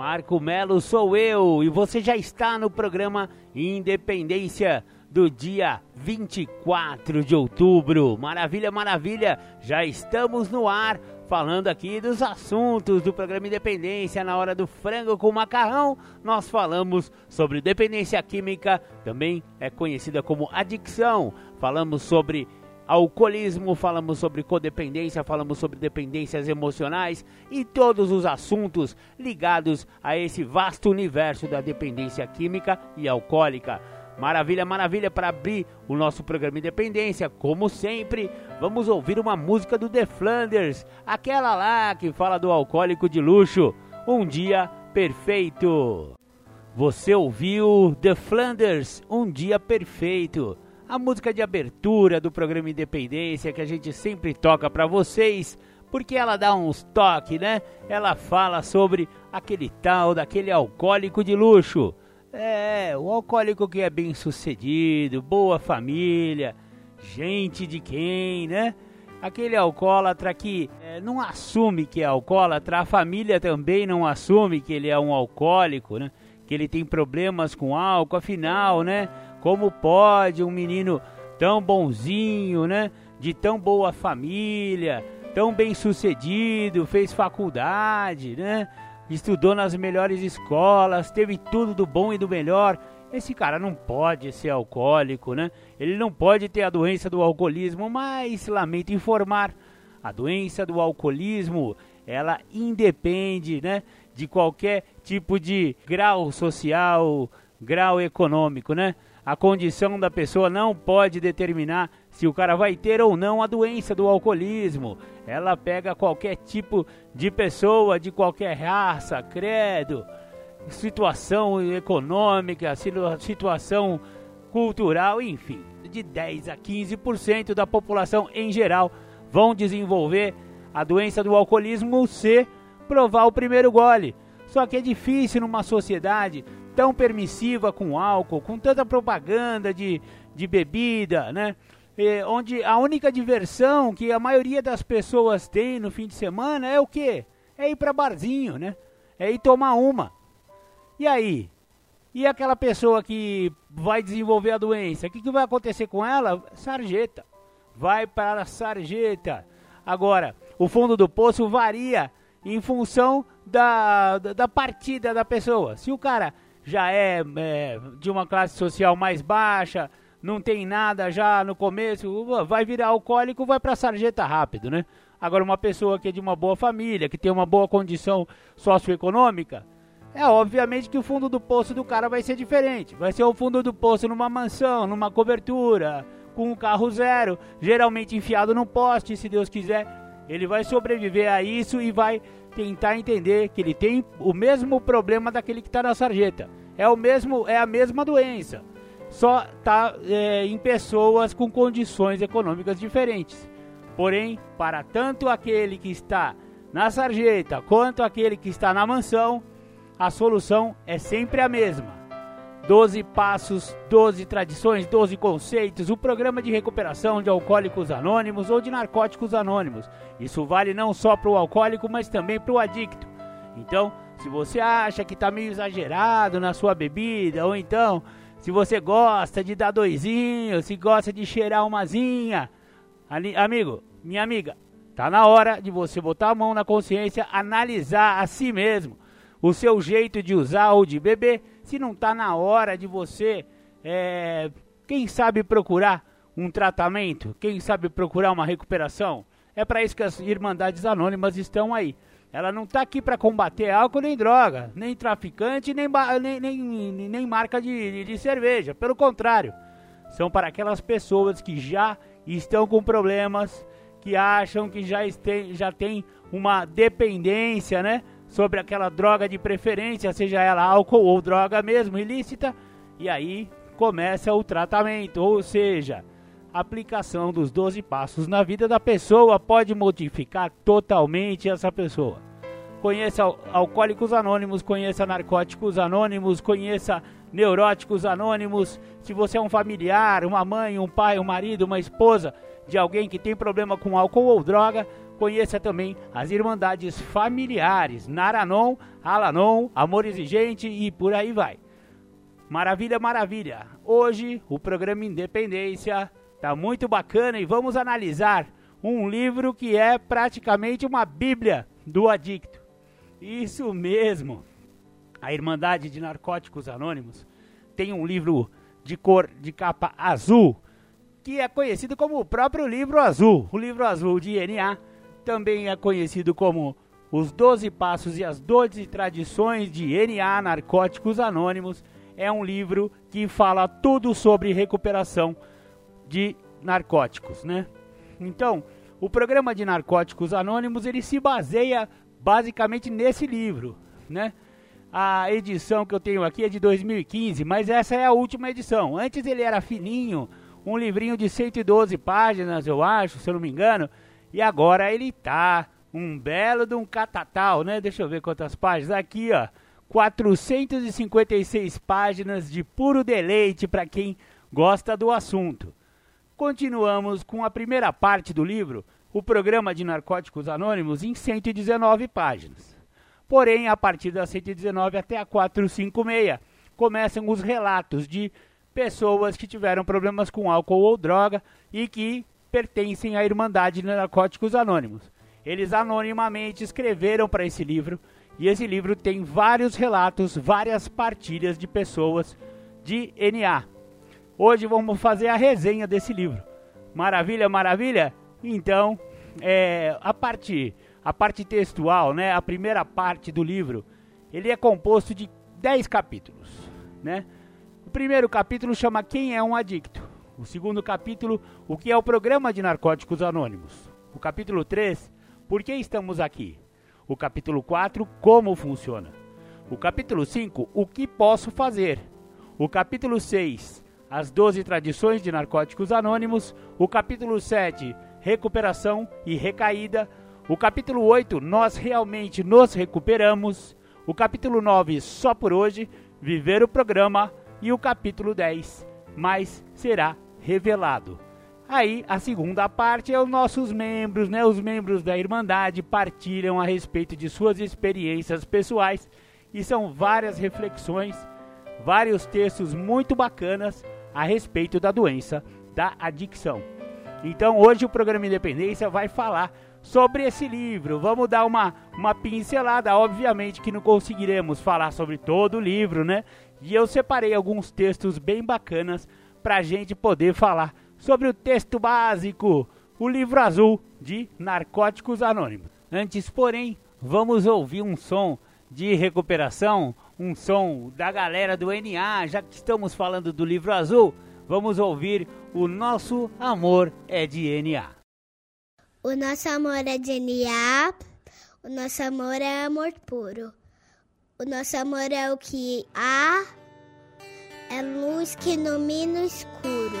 Marco Melo sou eu e você já está no programa Independência do dia 24 de outubro. Maravilha, maravilha! Já estamos no ar falando aqui dos assuntos do programa Independência na hora do frango com macarrão. Nós falamos sobre dependência química, também é conhecida como adicção. Falamos sobre alcoolismo, falamos sobre codependência, falamos sobre dependências emocionais e todos os assuntos ligados a esse vasto universo da dependência química e alcoólica. Maravilha, maravilha para abrir o nosso programa Independência. Como sempre, vamos ouvir uma música do The Flanders, aquela lá que fala do alcoólico de luxo. Um dia perfeito. Você ouviu The Flanders, Um Dia Perfeito a música de abertura do programa Independência que a gente sempre toca para vocês, porque ela dá uns toques, né? Ela fala sobre aquele tal daquele alcoólico de luxo. É, o alcoólico que é bem sucedido, boa família, gente de quem, né? Aquele alcoólatra que é, não assume que é alcoólatra, a família também não assume que ele é um alcoólico, né? Que ele tem problemas com álcool, afinal, né? Como pode um menino tão bonzinho, né? De tão boa família, tão bem sucedido, fez faculdade, né? Estudou nas melhores escolas, teve tudo do bom e do melhor. Esse cara não pode ser alcoólico, né? Ele não pode ter a doença do alcoolismo, mas lamento informar, a doença do alcoolismo, ela independe, né, de qualquer tipo de grau social, grau econômico, né? A condição da pessoa não pode determinar se o cara vai ter ou não a doença do alcoolismo. Ela pega qualquer tipo de pessoa, de qualquer raça, credo, situação econômica, situação cultural, enfim. De 10 a 15% da população em geral vão desenvolver a doença do alcoolismo se provar o primeiro gole. Só que é difícil numa sociedade tão permissiva com álcool, com tanta propaganda de, de bebida, né? E, onde a única diversão que a maioria das pessoas tem no fim de semana é o quê? É ir para barzinho, né? É ir tomar uma. E aí? E aquela pessoa que vai desenvolver a doença, o que, que vai acontecer com ela? Sarjeta. Vai para a sarjeta. Agora, o fundo do poço varia em função da, da partida da pessoa. Se o cara já é, é, de uma classe social mais baixa, não tem nada já no começo, vai virar alcoólico, vai para sarjeta rápido, né? Agora, uma pessoa que é de uma boa família, que tem uma boa condição socioeconômica, é obviamente que o fundo do poço do cara vai ser diferente. Vai ser o fundo do poço numa mansão, numa cobertura, com um carro zero, geralmente enfiado num poste, se Deus quiser. Ele vai sobreviver a isso e vai tentar entender que ele tem o mesmo problema daquele que está na sarjeta. É o mesmo, é a mesma doença, só está é, em pessoas com condições econômicas diferentes. Porém, para tanto aquele que está na sarjeta quanto aquele que está na mansão, a solução é sempre a mesma 12 passos, 12 tradições, 12 conceitos, o programa de recuperação de alcoólicos anônimos ou de narcóticos anônimos. Isso vale não só para o alcoólico, mas também para o adicto. Então, se você acha que está meio exagerado na sua bebida, ou então, se você gosta de dar doisinho, se gosta de cheirar umazinha, ali, amigo, minha amiga, tá na hora de você botar a mão na consciência, analisar a si mesmo o seu jeito de usar ou de beber se não está na hora de você, é, quem sabe procurar um tratamento, quem sabe procurar uma recuperação. É para isso que as Irmandades Anônimas estão aí. Ela não está aqui para combater álcool nem droga, nem traficante, nem, nem, nem, nem marca de, de cerveja. Pelo contrário, são para aquelas pessoas que já estão com problemas, que acham que já, este, já tem uma dependência, né? sobre aquela droga de preferência, seja ela álcool ou droga mesmo ilícita, e aí começa o tratamento, ou seja, a aplicação dos 12 passos na vida da pessoa pode modificar totalmente essa pessoa. Conheça Alcoólicos Anônimos, conheça Narcóticos Anônimos, conheça Neuróticos Anônimos. Se você é um familiar, uma mãe, um pai, um marido, uma esposa de alguém que tem problema com álcool ou droga, conheça também as Irmandades Familiares, Naranon, Alanon, Amor Exigente e por aí vai. Maravilha, maravilha. Hoje o programa Independência tá muito bacana e vamos analisar um livro que é praticamente uma bíblia do adicto. Isso mesmo. A Irmandade de Narcóticos Anônimos tem um livro de cor de capa azul que é conhecido como o próprio livro azul. O livro azul de NA também é conhecido como Os Doze Passos e as Doze Tradições de NA Narcóticos Anônimos. É um livro que fala tudo sobre recuperação de narcóticos, né? Então, o programa de Narcóticos Anônimos ele se baseia basicamente nesse livro, né? A edição que eu tenho aqui é de 2015, mas essa é a última edição. Antes ele era fininho, um livrinho de 112 páginas, eu acho, se eu não me engano, e agora ele tá um belo de um catatal, né? Deixa eu ver quantas páginas aqui, ó. 456 páginas de puro deleite para quem gosta do assunto. Continuamos com a primeira parte do livro, o programa de Narcóticos Anônimos em 119 páginas. Porém, a partir da 119 até a 456, começam os relatos de pessoas que tiveram problemas com álcool ou droga e que pertencem à Irmandade de Narcóticos Anônimos. Eles anonimamente escreveram para esse livro e esse livro tem vários relatos, várias partilhas de pessoas de NA. Hoje vamos fazer a resenha desse livro. Maravilha, maravilha? Então, é, a parte a parte textual, né, a primeira parte do livro, ele é composto de 10 capítulos, né? O primeiro capítulo chama Quem é um adicto. O segundo capítulo, o que é o programa de narcóticos anônimos. O capítulo 3, por que estamos aqui? O capítulo 4, como funciona. O capítulo 5, o que posso fazer. O capítulo 6, as 12 tradições de narcóticos anônimos. O capítulo 7, recuperação e recaída. O capítulo 8, nós realmente nos recuperamos. O capítulo 9, só por hoje, viver o programa. E o capítulo 10, mais será revelado. Aí a segunda parte é os nossos membros, né? Os membros da Irmandade partilham a respeito de suas experiências pessoais e são várias reflexões, vários textos muito bacanas a respeito da doença da adicção. Então hoje o programa Independência vai falar sobre esse livro. Vamos dar uma, uma pincelada. Obviamente que não conseguiremos falar sobre todo o livro, né? E eu separei alguns textos bem bacanas para a gente poder falar sobre o texto básico, o livro azul de Narcóticos Anônimos. Antes, porém, vamos ouvir um som de recuperação, um som da galera do NA, já que estamos falando do livro azul vamos ouvir O Nosso Amor é de NA. O nosso amor é de NA, o nosso amor é amor puro. O nosso amor é o que há, é luz que ilumina o escuro.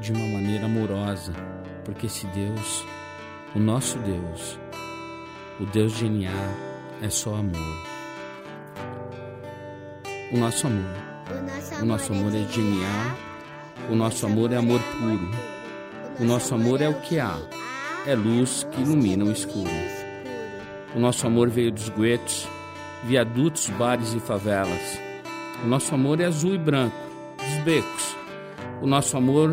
de uma maneira amorosa, porque esse Deus, o nosso Deus, o Deus de NA, é só amor. O nosso amor. O nosso amor é de NA, o nosso amor é amor puro. O nosso amor é o que há, é luz que ilumina o escuro. O O nosso amor veio dos guetos, viadutos, bares e favelas. O nosso amor é azul e branco, dos becos. O nosso amor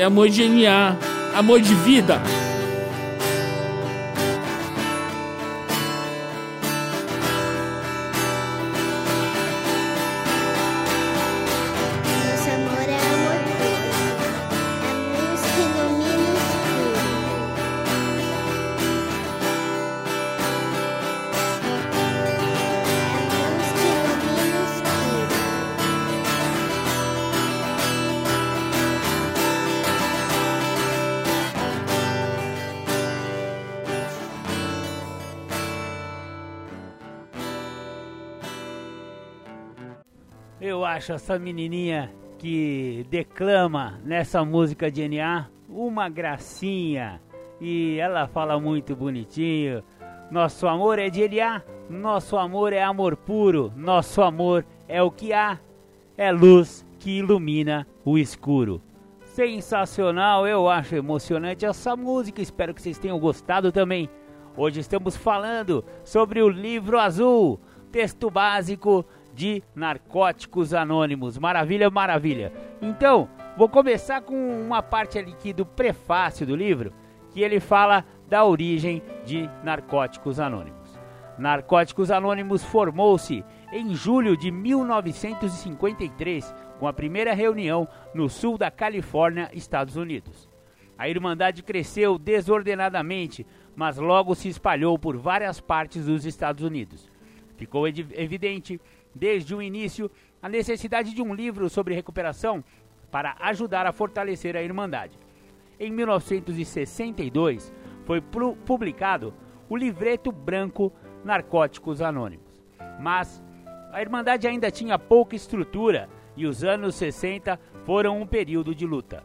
é amor de NA, amor de vida. Acho essa menininha que declama nessa música de NA uma gracinha. E ela fala muito bonitinho. Nosso amor é de NA, nosso amor é amor puro, nosso amor é o que há, é luz que ilumina o escuro. Sensacional, eu acho emocionante essa música, espero que vocês tenham gostado também. Hoje estamos falando sobre o livro azul, texto básico de Narcóticos Anônimos. Maravilha, maravilha. Então, vou começar com uma parte ali aqui do prefácio do livro, que ele fala da origem de Narcóticos Anônimos. Narcóticos Anônimos formou-se em julho de 1953, com a primeira reunião no sul da Califórnia, Estados Unidos. A Irmandade cresceu desordenadamente, mas logo se espalhou por várias partes dos Estados Unidos. Ficou evidente desde o início a necessidade de um livro sobre recuperação para ajudar a fortalecer a Irmandade. Em 1962 foi publicado o livreto branco Narcóticos Anônimos. Mas a Irmandade ainda tinha pouca estrutura e os anos 60 foram um período de luta.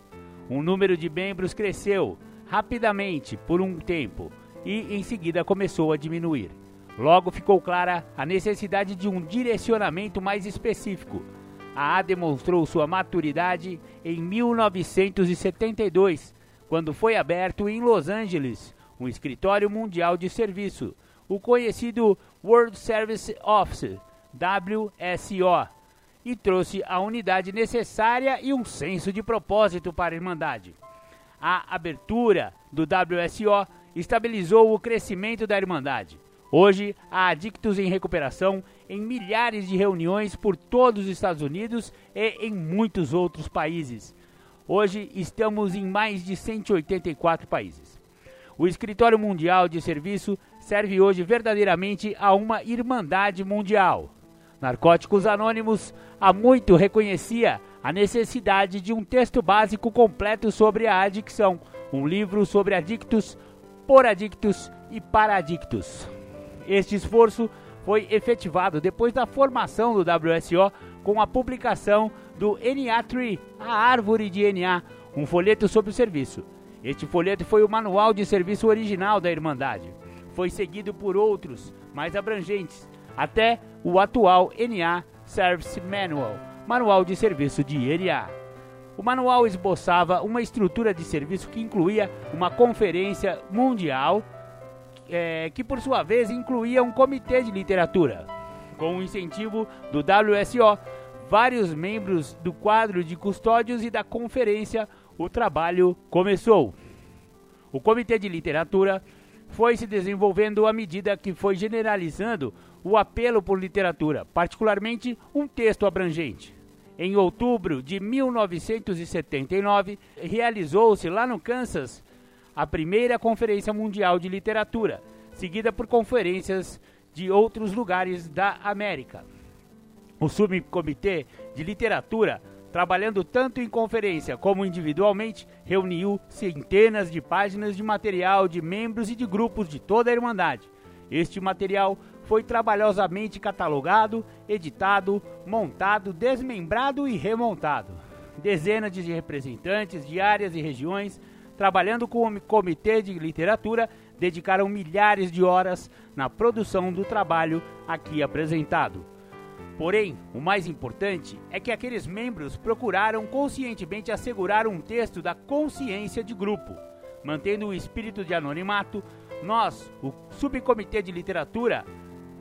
O número de membros cresceu rapidamente por um tempo e em seguida começou a diminuir. Logo ficou clara a necessidade de um direcionamento mais específico. A A demonstrou sua maturidade em 1972, quando foi aberto em Los Angeles um escritório mundial de serviço, o conhecido World Service Office, WSO, e trouxe a unidade necessária e um senso de propósito para a Irmandade. A abertura do WSO estabilizou o crescimento da Irmandade. Hoje, há adictos em recuperação em milhares de reuniões por todos os Estados Unidos e em muitos outros países. Hoje, estamos em mais de 184 países. O Escritório Mundial de Serviço serve hoje verdadeiramente a uma irmandade mundial. Narcóticos Anônimos há muito reconhecia a necessidade de um texto básico completo sobre a adicção, um livro sobre adictos, por adictos e para adictos. Este esforço foi efetivado depois da formação do WSO com a publicação do NA3, a árvore de NA, um folheto sobre o serviço. Este folheto foi o manual de serviço original da Irmandade. Foi seguido por outros, mais abrangentes, até o atual NA Service Manual, manual de serviço de NA. O manual esboçava uma estrutura de serviço que incluía uma conferência mundial, é, que por sua vez incluía um comitê de literatura. Com o incentivo do WSO, vários membros do quadro de custódios e da conferência, o trabalho começou. O comitê de literatura foi se desenvolvendo à medida que foi generalizando o apelo por literatura, particularmente um texto abrangente. Em outubro de 1979, realizou-se lá no Kansas a primeira Conferência Mundial de Literatura, seguida por conferências de outros lugares da América. O subcomitê de literatura, trabalhando tanto em conferência como individualmente, reuniu centenas de páginas de material de membros e de grupos de toda a Irmandade. Este material foi trabalhosamente catalogado, editado, montado, desmembrado e remontado. Dezenas de representantes de áreas e regiões, trabalhando com o Comitê de Literatura, dedicaram milhares de horas na produção do trabalho aqui apresentado. Porém, o mais importante é que aqueles membros procuraram conscientemente assegurar um texto da consciência de grupo, mantendo o espírito de anonimato. Nós, o Subcomitê de Literatura,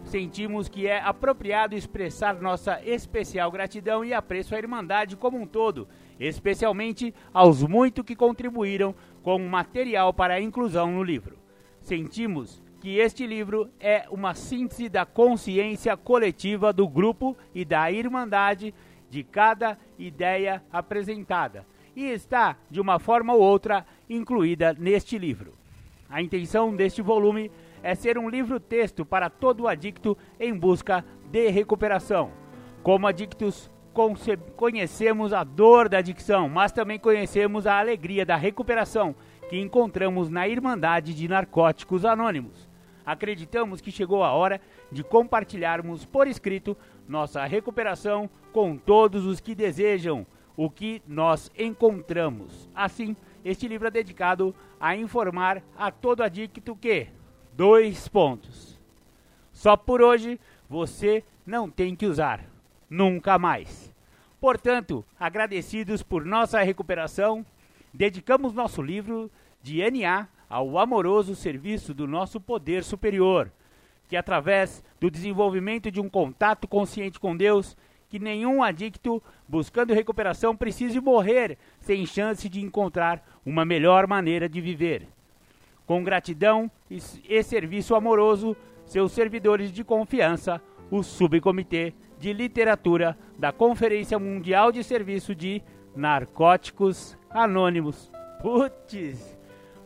sentimos que é apropriado expressar nossa especial gratidão e apreço à Irmandade como um todo, especialmente aos muito que contribuíram com material para a inclusão no livro. Sentimos que este livro é uma síntese da consciência coletiva do grupo e da irmandade de cada ideia apresentada e está, de uma forma ou outra, incluída neste livro. A intenção deste volume é ser um livro-texto para todo adicto em busca de recuperação. Como adictos, conhecemos a dor da adicção, mas também conhecemos a alegria da recuperação que encontramos na Irmandade de Narcóticos Anônimos acreditamos que chegou a hora de compartilharmos por escrito nossa recuperação com todos os que desejam o que nós encontramos. Assim, este livro é dedicado a informar a todo adicto que dois pontos. Só por hoje você não tem que usar, nunca mais. Portanto, agradecidos por nossa recuperação, dedicamos nosso livro de NA ao amoroso serviço do nosso poder superior, que através do desenvolvimento de um contato consciente com Deus, que nenhum adicto buscando recuperação precise morrer sem chance de encontrar uma melhor maneira de viver. Com gratidão e serviço amoroso, seus servidores de confiança, o Subcomitê de Literatura da Conferência Mundial de Serviço de Narcóticos Anônimos. Putz!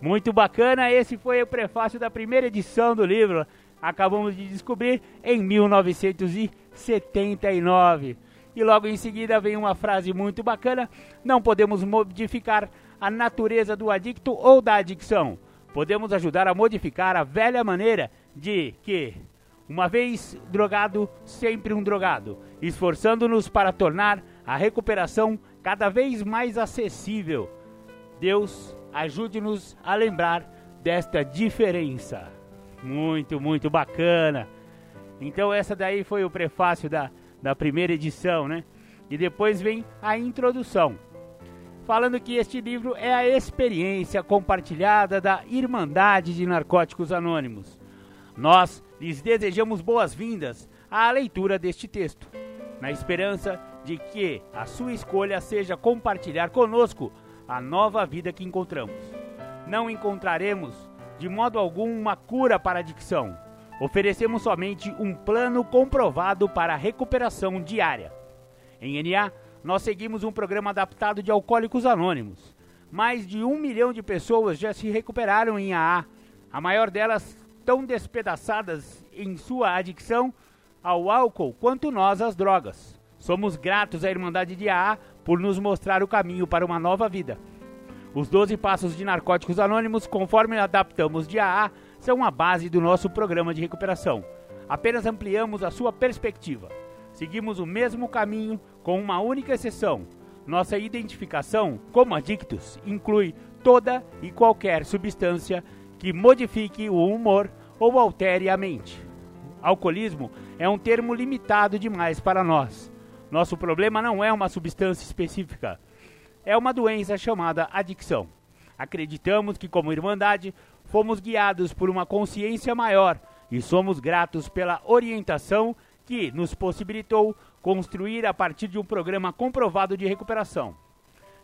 Muito bacana, esse foi o prefácio da primeira edição do livro. Acabamos de descobrir em 1979. E logo em seguida vem uma frase muito bacana: Não podemos modificar a natureza do adicto ou da adicção. Podemos ajudar a modificar a velha maneira de que, uma vez drogado, sempre um drogado, esforçando-nos para tornar a recuperação cada vez mais acessível. Deus ajude-nos a lembrar desta diferença. Muito, muito bacana. Então essa daí foi o prefácio da, da primeira edição, né? E depois vem a introdução, falando que este livro é a experiência compartilhada da Irmandade de Narcóticos Anônimos. Nós lhes desejamos boas-vindas à leitura deste texto, na esperança de que a sua escolha seja compartilhar conosco a nova vida que encontramos. Não encontraremos, de modo algum, uma cura para a adicção. Oferecemos somente um plano comprovado para a recuperação diária. Em NA, nós seguimos um programa adaptado de alcoólicos anônimos. Mais de um milhão de pessoas já se recuperaram em AA, a maior delas tão despedaçadas em sua adicção ao álcool quanto nós às drogas. Somos gratos à Irmandade de AA por nos mostrar o caminho para uma nova vida. Os 12 passos de Narcóticos Anônimos, conforme adaptamos de AA, são a base do nosso programa de recuperação. Apenas ampliamos a sua perspectiva. Seguimos o mesmo caminho com uma única exceção. Nossa identificação como adictos inclui toda e qualquer substância que modifique o humor ou altere a mente. Alcoolismo é um termo limitado demais para nós. Nosso problema não é uma substância específica, é uma doença chamada adicção. Acreditamos que, como Irmandade, fomos guiados por uma consciência maior e somos gratos pela orientação que nos possibilitou construir a partir de um programa comprovado de recuperação.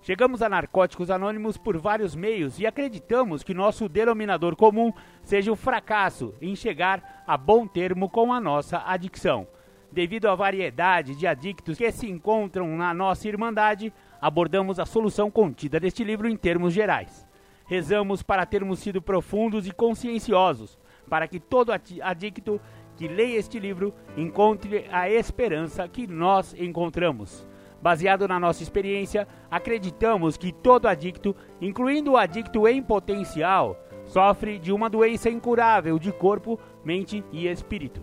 Chegamos a Narcóticos Anônimos por vários meios e acreditamos que nosso denominador comum seja o fracasso em chegar a bom termo com a nossa adicção. Devido à variedade de adictos que se encontram na nossa Irmandade, abordamos a solução contida neste livro em termos gerais. Rezamos para termos sido profundos e conscienciosos, para que todo adicto que leia este livro encontre a esperança que nós encontramos. Baseado na nossa experiência, acreditamos que todo adicto, incluindo o adicto em potencial, sofre de uma doença incurável de corpo, mente e espírito.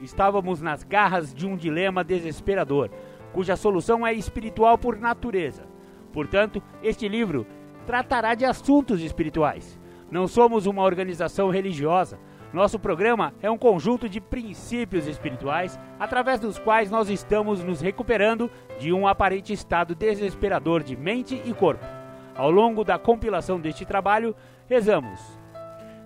Estávamos nas garras de um dilema desesperador, cuja solução é espiritual por natureza. Portanto, este livro tratará de assuntos espirituais. Não somos uma organização religiosa, nosso programa é um conjunto de princípios espirituais através dos quais nós estamos nos recuperando de um aparente estado desesperador de mente e corpo. Ao longo da compilação deste trabalho, rezamos: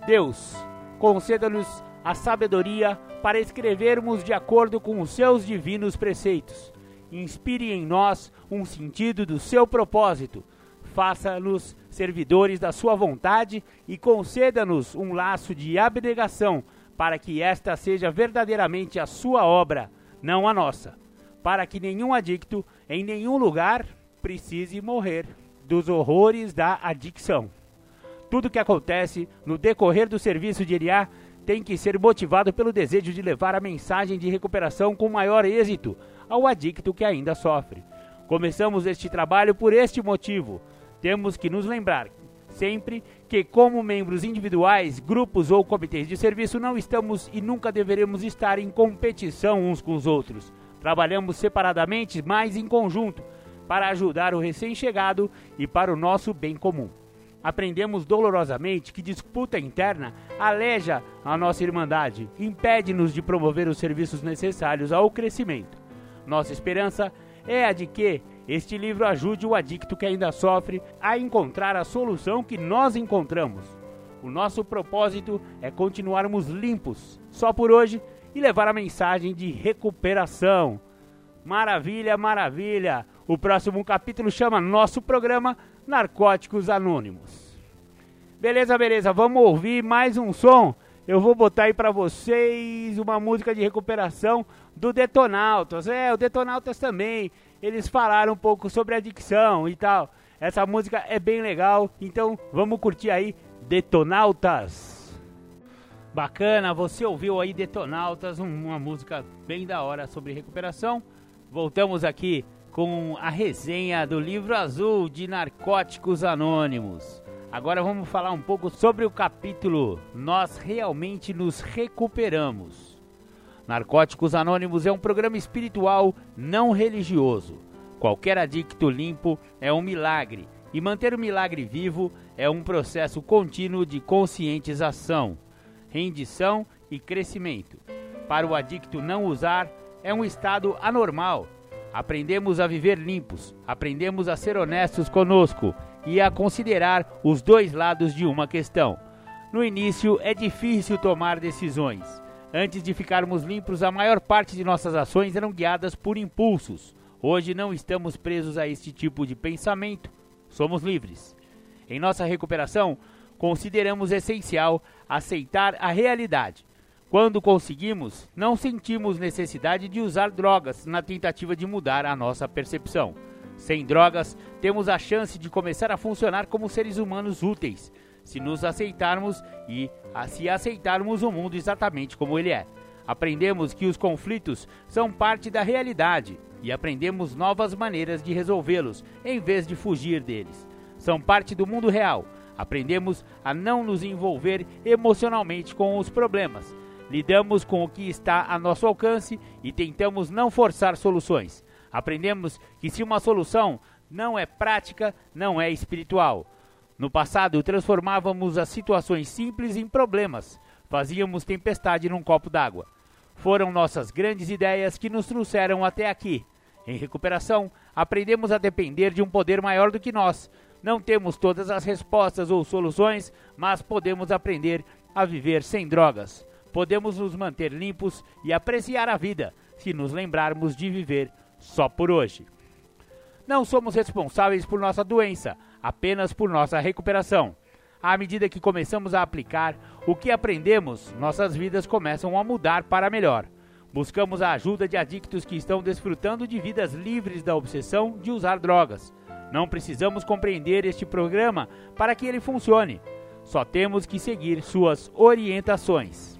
Deus, conceda-nos a sabedoria para escrevermos de acordo com os seus divinos preceitos. Inspire em nós um sentido do seu propósito faça-nos servidores da sua vontade e conceda-nos um laço de abnegação, para que esta seja verdadeiramente a sua obra, não a nossa, para que nenhum adicto em nenhum lugar precise morrer dos horrores da adicção. Tudo que acontece no decorrer do serviço de Eriá tem que ser motivado pelo desejo de levar a mensagem de recuperação com maior êxito ao adicto que ainda sofre. Começamos este trabalho por este motivo temos que nos lembrar sempre que, como membros individuais, grupos ou comitês de serviço, não estamos e nunca deveremos estar em competição uns com os outros. Trabalhamos separadamente, mas em conjunto, para ajudar o recém-chegado e para o nosso bem comum. Aprendemos dolorosamente que disputa interna aleja a nossa irmandade, impede-nos de promover os serviços necessários ao crescimento. Nossa esperança é a de que, este livro ajude o adicto que ainda sofre a encontrar a solução que nós encontramos. O nosso propósito é continuarmos limpos, só por hoje, e levar a mensagem de recuperação. Maravilha, maravilha! O próximo capítulo chama nosso programa Narcóticos Anônimos. Beleza, beleza, vamos ouvir mais um som. Eu vou botar aí para vocês uma música de recuperação do Detonautas. É, o Detonautas também eles falaram um pouco sobre adicção e tal. Essa música é bem legal, então vamos curtir aí Detonautas. Bacana, você ouviu aí Detonautas, uma música bem da hora sobre recuperação. Voltamos aqui com a resenha do livro azul de Narcóticos Anônimos. Agora vamos falar um pouco sobre o capítulo Nós Realmente Nos Recuperamos. Narcóticos Anônimos é um programa espiritual não religioso. Qualquer adicto limpo é um milagre, e manter o milagre vivo é um processo contínuo de conscientização, rendição e crescimento. Para o adicto não usar, é um estado anormal. Aprendemos a viver limpos, aprendemos a ser honestos conosco e a considerar os dois lados de uma questão. No início é difícil tomar decisões Antes de ficarmos limpos, a maior parte de nossas ações eram guiadas por impulsos. Hoje não estamos presos a este tipo de pensamento, somos livres. Em nossa recuperação, consideramos essencial aceitar a realidade. Quando conseguimos, não sentimos necessidade de usar drogas na tentativa de mudar a nossa percepção. Sem drogas, temos a chance de começar a funcionar como seres humanos úteis, se nos aceitarmos e a se aceitarmos o mundo exatamente como ele é. Aprendemos que os conflitos são parte da realidade e aprendemos novas maneiras de resolvê-los em vez de fugir deles. São parte do mundo real. Aprendemos a não nos envolver emocionalmente com os problemas. Lidamos com o que está a nosso alcance e tentamos não forçar soluções. Aprendemos que se uma solução não é prática, não é espiritual. No passado, transformávamos as situações simples em problemas. Fazíamos tempestade num copo d'água. Foram nossas grandes ideias que nos trouxeram até aqui. Em recuperação, aprendemos a depender de um poder maior do que nós. Não temos todas as respostas ou soluções, mas podemos aprender a viver sem drogas. Podemos nos manter limpos e apreciar a vida se nos lembrarmos de viver só por hoje. Não somos responsáveis por nossa doença, apenas por nossa recuperação. À medida que começamos a aplicar o que aprendemos, nossas vidas começam a mudar para melhor. Buscamos a ajuda de adictos que estão desfrutando de vidas livres da obsessão de usar drogas. Não precisamos compreender este programa para que ele funcione. Só temos que seguir suas orientações.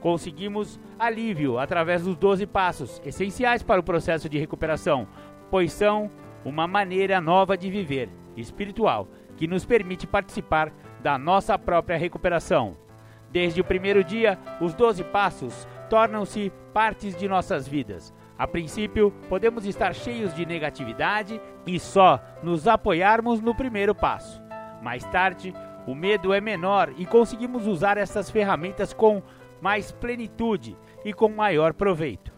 Conseguimos alívio através dos 12 passos, essenciais para o processo de recuperação, pois são uma maneira nova de viver, espiritual, que nos permite participar da nossa própria recuperação. Desde o primeiro dia, os 12 passos tornam-se partes de nossas vidas. A princípio, podemos estar cheios de negatividade e só nos apoiarmos no primeiro passo. Mais tarde, o medo é menor e conseguimos usar essas ferramentas com mais plenitude e com maior proveito.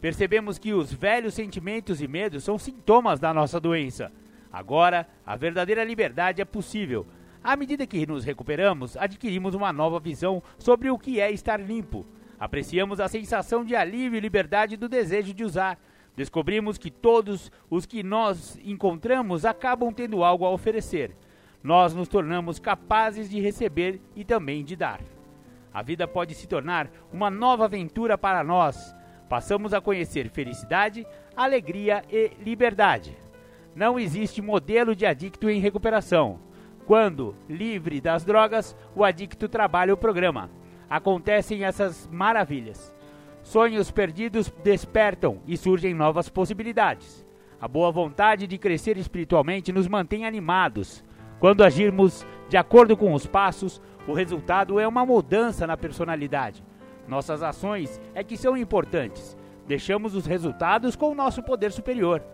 Percebemos que os velhos sentimentos e medos são sintomas da nossa doença. Agora, a verdadeira liberdade é possível. À medida que nos recuperamos, adquirimos uma nova visão sobre o que é estar limpo. Apreciamos a sensação de alívio e liberdade do desejo de usar. Descobrimos que todos os que nós encontramos acabam tendo algo a oferecer. Nós nos tornamos capazes de receber e também de dar. A vida pode se tornar uma nova aventura para nós Passamos a conhecer felicidade, alegria e liberdade. Não existe modelo de adicto em recuperação. Quando, livre das drogas, o adicto trabalha o programa. Acontecem essas maravilhas. Sonhos perdidos despertam e surgem novas possibilidades. A boa vontade de crescer espiritualmente nos mantém animados. Quando agirmos de acordo com os passos, o resultado é uma mudança na personalidade. Nossas ações é que são importantes. Deixamos os resultados com o nosso poder superior.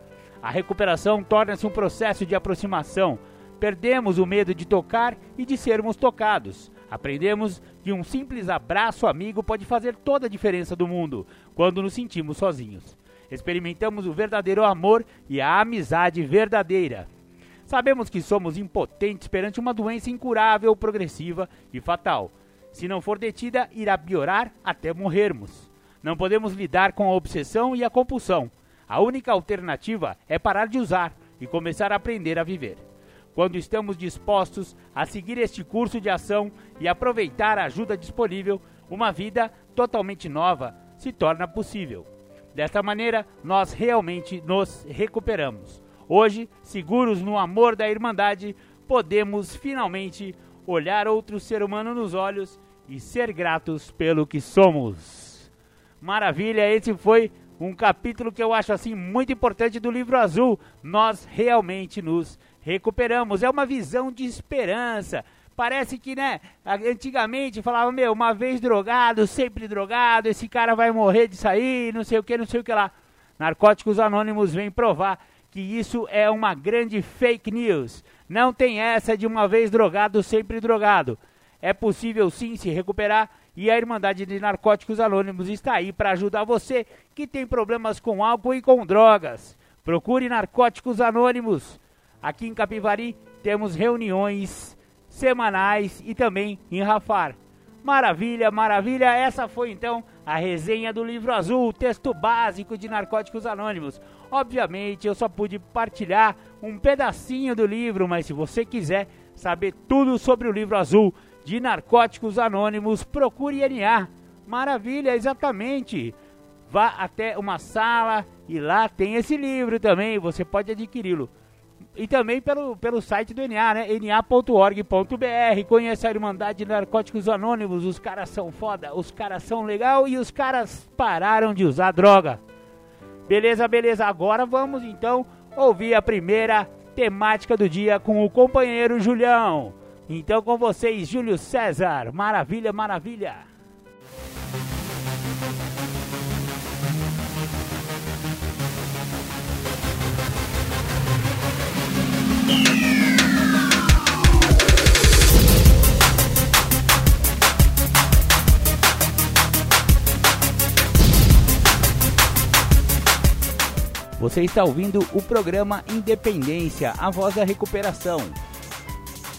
A recuperação torna-se um processo de aproximação. Perdemos o medo de tocar e de sermos tocados. Aprendemos que um simples abraço amigo pode fazer toda a diferença do mundo quando nos sentimos sozinhos. Experimentamos o verdadeiro amor e a amizade verdadeira. Sabemos que somos impotentes perante uma doença incurável, progressiva e fatal. Se não for detida, irá piorar até morrermos. Não podemos lidar com a obsessão e a compulsão. A única alternativa é parar de usar e começar a aprender a viver. Quando estamos dispostos a seguir este curso de ação e aproveitar a ajuda disponível, uma vida totalmente nova se torna possível. Desta maneira, nós realmente nos recuperamos. Hoje, seguros no amor da Irmandade, podemos finalmente olhar outro ser humano nos olhos e ser gratos pelo que somos. Maravilha, esse foi um capítulo que eu acho assim muito importante do livro azul. Nós realmente nos recuperamos. É uma visão de esperança. Parece que, né, antigamente falava, meu, uma vez drogado, sempre drogado, esse cara vai morrer de sair, não sei o que, não sei o que lá. Narcóticos Anônimos vem provar que isso é uma grande fake news. Não tem essa de uma vez drogado, sempre drogado. É possível sim se recuperar e a Irmandade de Narcóticos Anônimos está aí para ajudar você que tem problemas com álcool e com drogas. Procure Narcóticos Anônimos. Aqui em Capivari temos reuniões semanais e também em Rafar. Maravilha, maravilha. Essa foi então a resenha do livro azul, o texto básico de Narcóticos Anônimos. Obviamente, eu só pude partilhar um pedacinho do livro, mas se você quiser saber tudo sobre o livro azul, de Narcóticos Anônimos, procure NA. Maravilha, exatamente. Vá até uma sala e lá tem esse livro também, você pode adquiri-lo. e também pelo, pelo site do NA, né? na.org.br. Conheça a Irmandade de Narcóticos Anônimos. Os caras são foda, os caras são legal e os caras pararam de usar droga. Beleza, beleza. Agora vamos então ouvir a primeira temática do dia com o companheiro Julião. Então com vocês, Júlio César. Maravilha, maravilha. Você está ouvindo o programa Independência, a voz da recuperação.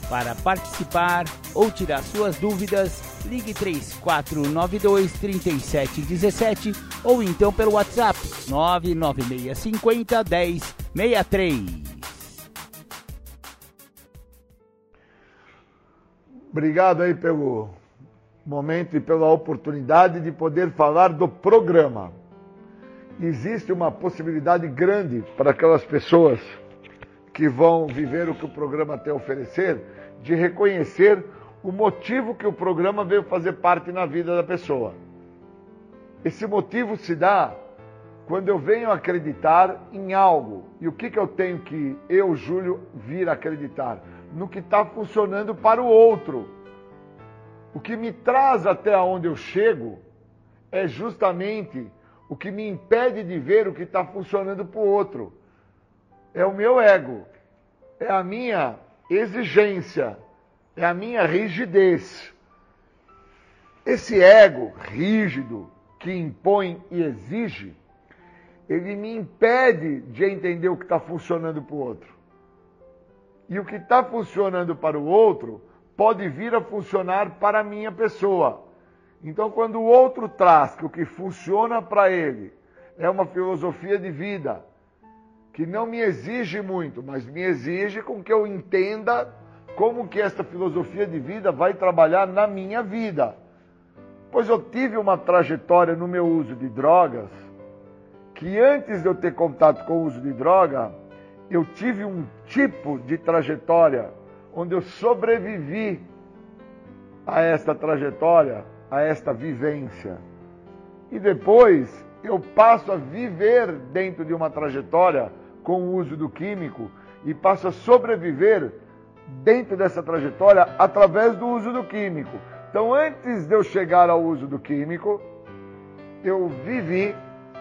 Para participar ou tirar suas dúvidas, ligue 3492 3717 ou então pelo WhatsApp 99650 1063. Obrigado aí pelo momento e pela oportunidade de poder falar do programa existe uma possibilidade grande para aquelas pessoas que vão viver o que o programa tem a oferecer, de reconhecer o motivo que o programa veio fazer parte na vida da pessoa. Esse motivo se dá quando eu venho acreditar em algo. E o que, que eu tenho que, eu, Júlio, vir acreditar? No que está funcionando para o outro. O que me traz até onde eu chego é justamente o que me impede de ver o que está funcionando para o outro é o meu ego, é a minha exigência, é a minha rigidez. Esse ego rígido que impõe e exige, ele me impede de entender o que está funcionando para o outro. E o que está funcionando para o outro pode vir a funcionar para a minha pessoa. Então, quando o outro traz que o que funciona para ele é uma filosofia de vida que não me exige muito, mas me exige com que eu entenda como que esta filosofia de vida vai trabalhar na minha vida. Pois eu tive uma trajetória no meu uso de drogas que antes de eu ter contato com o uso de droga, eu tive um tipo de trajetória onde eu sobrevivi a esta trajetória a esta vivência. E depois eu passo a viver dentro de uma trajetória com o uso do químico e passo a sobreviver dentro dessa trajetória através do uso do químico. Então, antes de eu chegar ao uso do químico, eu vivi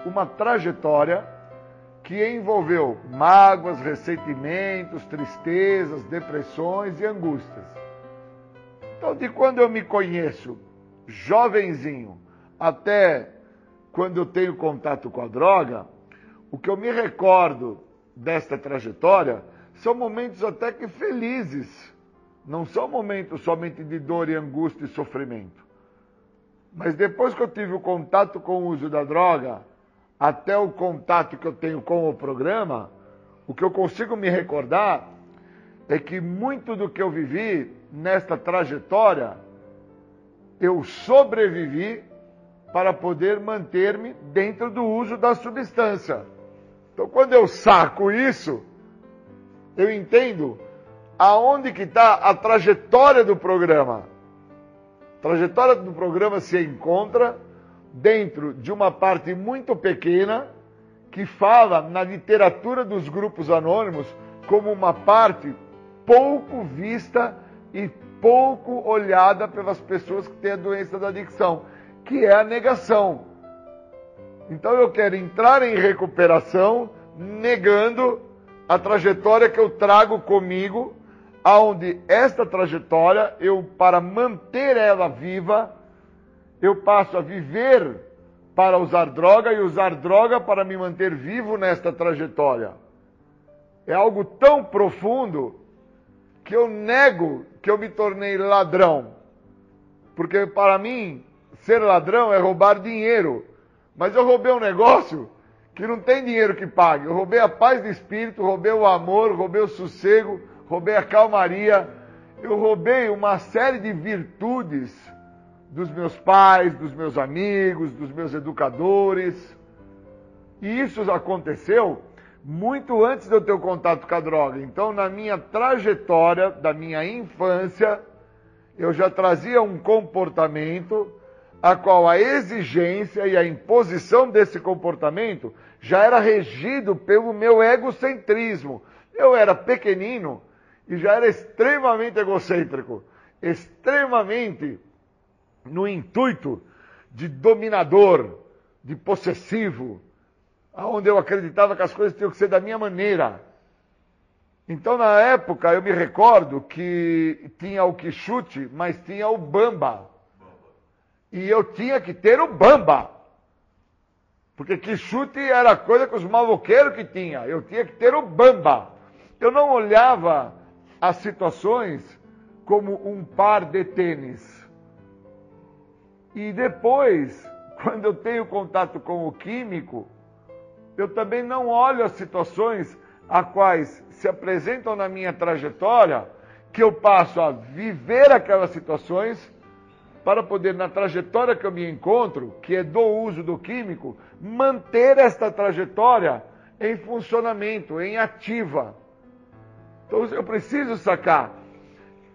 uma trajetória que envolveu mágoas, ressentimentos, tristezas, depressões e angústias. Então, de quando eu me conheço jovenzinho até quando eu tenho contato com a droga, o que eu me recordo desta trajetória são momentos até que felizes. Não são momentos somente de dor e angústia e sofrimento. Mas depois que eu tive o contato com o uso da droga, até o contato que eu tenho com o programa, o que eu consigo me recordar é que muito do que eu vivi nesta trajetória eu sobrevivi para poder manter-me dentro do uso da substância. Então, quando eu saco isso, eu entendo aonde que está a trajetória do programa. A trajetória do programa se encontra dentro de uma parte muito pequena que fala na literatura dos grupos anônimos como uma parte pouco vista e pouco olhada pelas pessoas que têm a doença da adicção, que é a negação. Então eu quero entrar em recuperação negando a trajetória que eu trago comigo, aonde esta trajetória eu para manter ela viva, eu passo a viver para usar droga e usar droga para me manter vivo nesta trajetória. É algo tão profundo que eu nego que eu me tornei ladrão. Porque para mim, ser ladrão é roubar dinheiro. Mas eu roubei um negócio que não tem dinheiro que pague. Eu roubei a paz de espírito, roubei o amor, roubei o sossego, roubei a calmaria. Eu roubei uma série de virtudes dos meus pais, dos meus amigos, dos meus educadores. E isso aconteceu muito antes de eu ter o contato com a droga. Então, na minha trajetória da minha infância, eu já trazia um comportamento a qual a exigência e a imposição desse comportamento já era regido pelo meu egocentrismo. Eu era pequenino e já era extremamente egocêntrico, extremamente no intuito de dominador, de possessivo, aonde eu acreditava que as coisas tinham que ser da minha maneira. Então, na época, eu me recordo que tinha o Quixute, mas tinha o Bamba. E eu tinha que ter o Bamba. Porque Quixute era coisa que os maloqueiros que tinha. Eu tinha que ter o Bamba. Eu não olhava as situações como um par de tênis. E depois, quando eu tenho contato com o químico, eu também não olho as situações a quais se apresentam na minha trajetória, que eu passo a viver aquelas situações para poder, na trajetória que eu me encontro, que é do uso do químico, manter esta trajetória em funcionamento, em ativa. Então eu preciso sacar.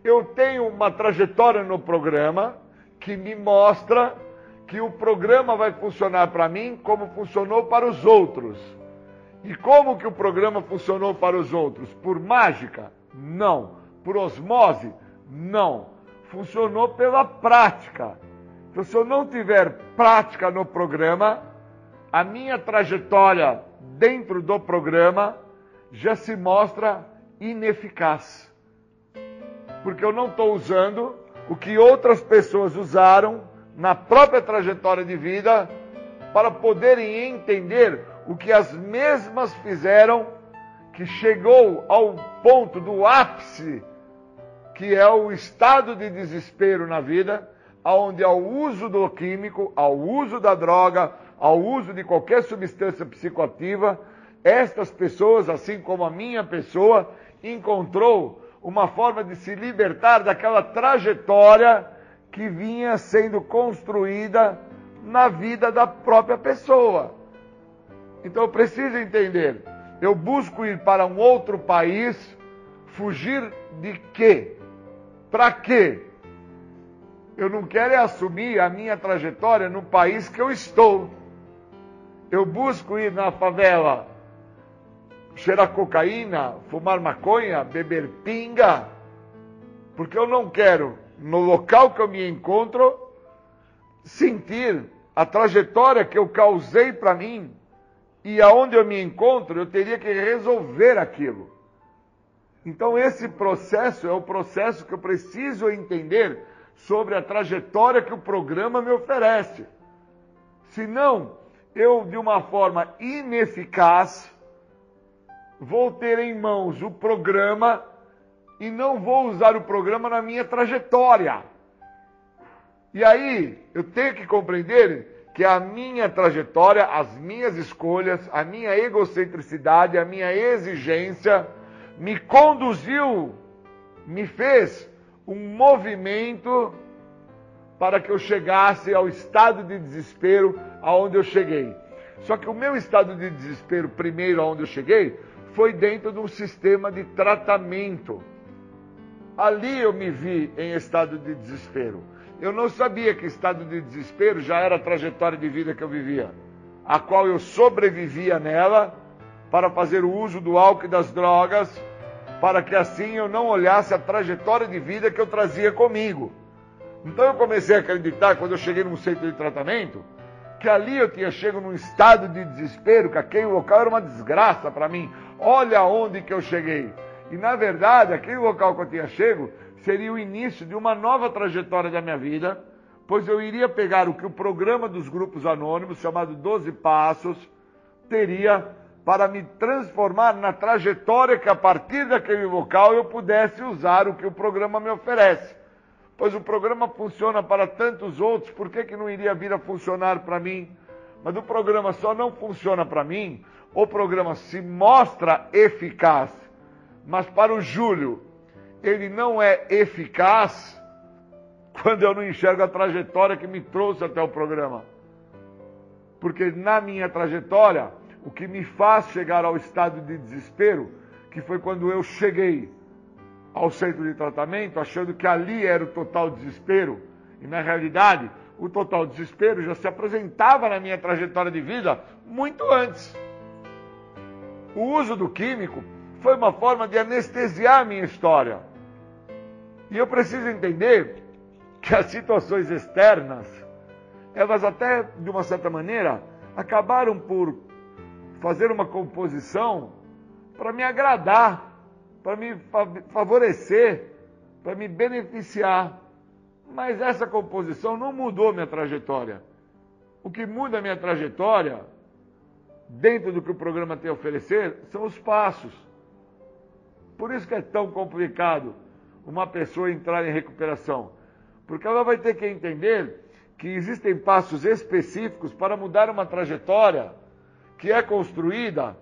Eu tenho uma trajetória no programa que me mostra que o programa vai funcionar para mim como funcionou para os outros. E como que o programa funcionou para os outros? Por mágica? Não. Por osmose? Não. Funcionou pela prática. Então, se eu não tiver prática no programa, a minha trajetória dentro do programa já se mostra ineficaz. Porque eu não estou usando o que outras pessoas usaram na própria trajetória de vida para poderem entender o que as mesmas fizeram, que chegou ao ponto do ápice, que é o estado de desespero na vida, onde ao uso do químico, ao uso da droga, ao uso de qualquer substância psicoativa, estas pessoas, assim como a minha pessoa, encontrou uma forma de se libertar daquela trajetória que vinha sendo construída na vida da própria pessoa. Então eu preciso entender. Eu busco ir para um outro país, fugir de quê? Para quê? Eu não quero é assumir a minha trajetória no país que eu estou. Eu busco ir na favela, cheirar cocaína, fumar maconha, beber pinga, porque eu não quero no local que eu me encontro, sentir a trajetória que eu causei para mim e aonde eu me encontro, eu teria que resolver aquilo. Então, esse processo é o processo que eu preciso entender sobre a trajetória que o programa me oferece. Senão, eu, de uma forma ineficaz, vou ter em mãos o programa e não vou usar o programa na minha trajetória. E aí, eu tenho que compreender que a minha trajetória, as minhas escolhas, a minha egocentricidade, a minha exigência me conduziu, me fez um movimento para que eu chegasse ao estado de desespero aonde eu cheguei. Só que o meu estado de desespero primeiro aonde eu cheguei foi dentro de um sistema de tratamento. Ali eu me vi em estado de desespero. Eu não sabia que estado de desespero já era a trajetória de vida que eu vivia, a qual eu sobrevivia nela para fazer o uso do álcool e das drogas, para que assim eu não olhasse a trajetória de vida que eu trazia comigo. Então eu comecei a acreditar, quando eu cheguei num centro de tratamento, que ali eu tinha chegado num estado de desespero, que aquele local era uma desgraça para mim. Olha onde que eu cheguei. E na verdade, aquele local que eu tinha chego seria o início de uma nova trajetória da minha vida, pois eu iria pegar o que o programa dos grupos anônimos, chamado 12 Passos, teria para me transformar na trajetória que a partir daquele local eu pudesse usar o que o programa me oferece. Pois o programa funciona para tantos outros, por que, que não iria vir a funcionar para mim? Mas o programa só não funciona para mim, o programa se mostra eficaz mas para o Júlio, ele não é eficaz quando eu não enxergo a trajetória que me trouxe até o programa. Porque na minha trajetória o que me faz chegar ao estado de desespero, que foi quando eu cheguei ao centro de tratamento, achando que ali era o total desespero, e na realidade, o total desespero já se apresentava na minha trajetória de vida muito antes. O uso do químico foi uma forma de anestesiar a minha história. E eu preciso entender que as situações externas, elas até de uma certa maneira acabaram por fazer uma composição para me agradar, para me favorecer, para me beneficiar. Mas essa composição não mudou minha trajetória. O que muda a minha trajetória, dentro do que o programa tem a oferecer, são os passos. Por isso que é tão complicado uma pessoa entrar em recuperação. Porque ela vai ter que entender que existem passos específicos para mudar uma trajetória que é construída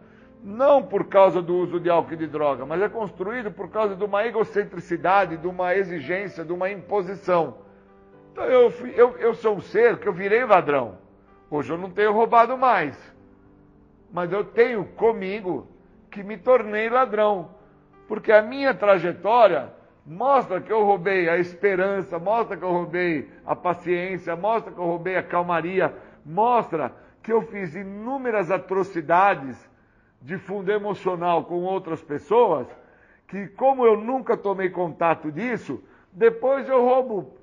não por causa do uso de álcool e de droga, mas é construído por causa de uma egocentricidade, de uma exigência, de uma imposição. Então eu, fui, eu, eu sou um ser que eu virei ladrão. Hoje eu não tenho roubado mais. Mas eu tenho comigo que me tornei ladrão. Porque a minha trajetória mostra que eu roubei a esperança, mostra que eu roubei a paciência, mostra que eu roubei a calmaria, mostra que eu fiz inúmeras atrocidades de fundo emocional com outras pessoas, que como eu nunca tomei contato disso, depois eu roubo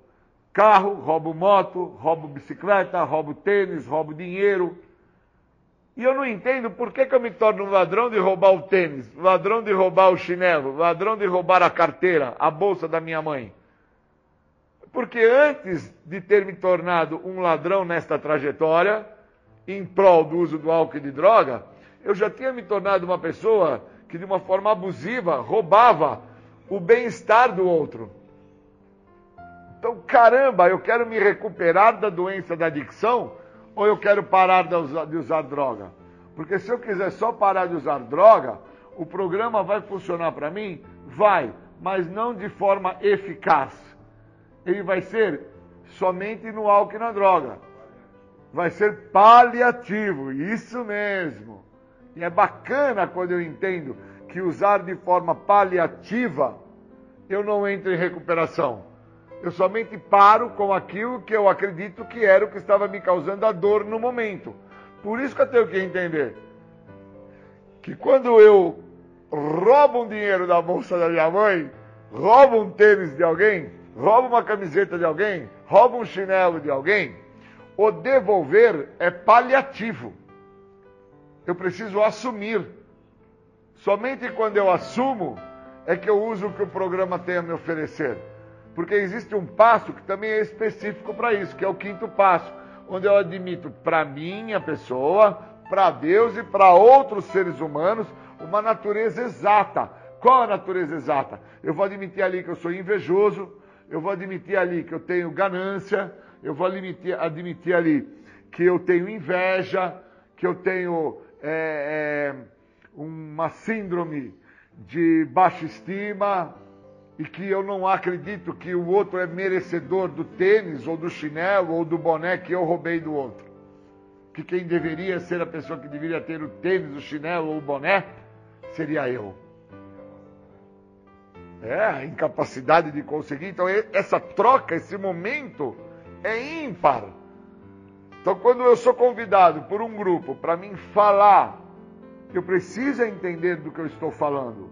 carro, roubo moto, roubo bicicleta, roubo tênis, roubo dinheiro. E eu não entendo por que, que eu me torno um ladrão de roubar o tênis, ladrão de roubar o chinelo, ladrão de roubar a carteira, a bolsa da minha mãe. Porque antes de ter me tornado um ladrão nesta trajetória, em prol do uso do álcool e de droga, eu já tinha me tornado uma pessoa que, de uma forma abusiva, roubava o bem-estar do outro. Então, caramba, eu quero me recuperar da doença da adicção ou eu quero parar de usar, de usar droga? Porque se eu quiser só parar de usar droga, o programa vai funcionar para mim? Vai, mas não de forma eficaz. Ele vai ser somente no álcool e na droga. Vai ser paliativo, isso mesmo. E é bacana quando eu entendo que usar de forma paliativa, eu não entro em recuperação. Eu somente paro com aquilo que eu acredito que era o que estava me causando a dor no momento. Por isso que eu tenho que entender que quando eu roubo um dinheiro da bolsa da minha mãe, roubo um tênis de alguém, roubo uma camiseta de alguém, roubo um chinelo de alguém, o devolver é paliativo. Eu preciso assumir. Somente quando eu assumo é que eu uso o que o programa tem a me oferecer. Porque existe um passo que também é específico para isso, que é o quinto passo, onde eu admito para minha pessoa, para Deus e para outros seres humanos uma natureza exata. Qual a natureza exata? Eu vou admitir ali que eu sou invejoso, eu vou admitir ali que eu tenho ganância, eu vou admitir, admitir ali que eu tenho inveja, que eu tenho é, é, uma síndrome de baixa estima, e que eu não acredito que o outro é merecedor do tênis ou do chinelo ou do boné que eu roubei do outro. Que quem deveria ser a pessoa que deveria ter o tênis, o chinelo ou o boné seria eu. É, a incapacidade de conseguir. Então, essa troca, esse momento é ímpar. Então, quando eu sou convidado por um grupo para mim falar, eu preciso entender do que eu estou falando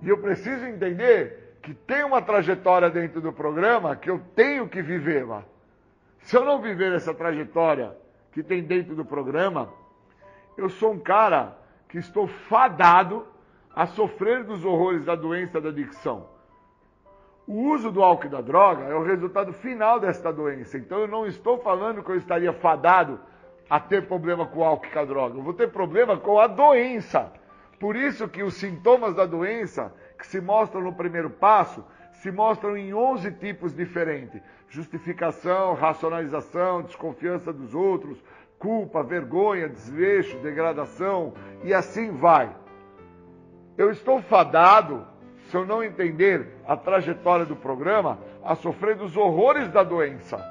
e eu preciso entender que tem uma trajetória dentro do programa que eu tenho que viver lá. Se eu não viver essa trajetória que tem dentro do programa, eu sou um cara que estou fadado a sofrer dos horrores da doença da adicção. O uso do álcool e da droga é o resultado final desta doença. Então eu não estou falando que eu estaria fadado a ter problema com o álcool e com a droga. Eu vou ter problema com a doença. Por isso que os sintomas da doença que se mostram no primeiro passo se mostram em 11 tipos diferentes: justificação, racionalização, desconfiança dos outros, culpa, vergonha, desleixo, degradação e assim vai. Eu estou fadado, se eu não entender a trajetória do programa, a sofrer dos horrores da doença.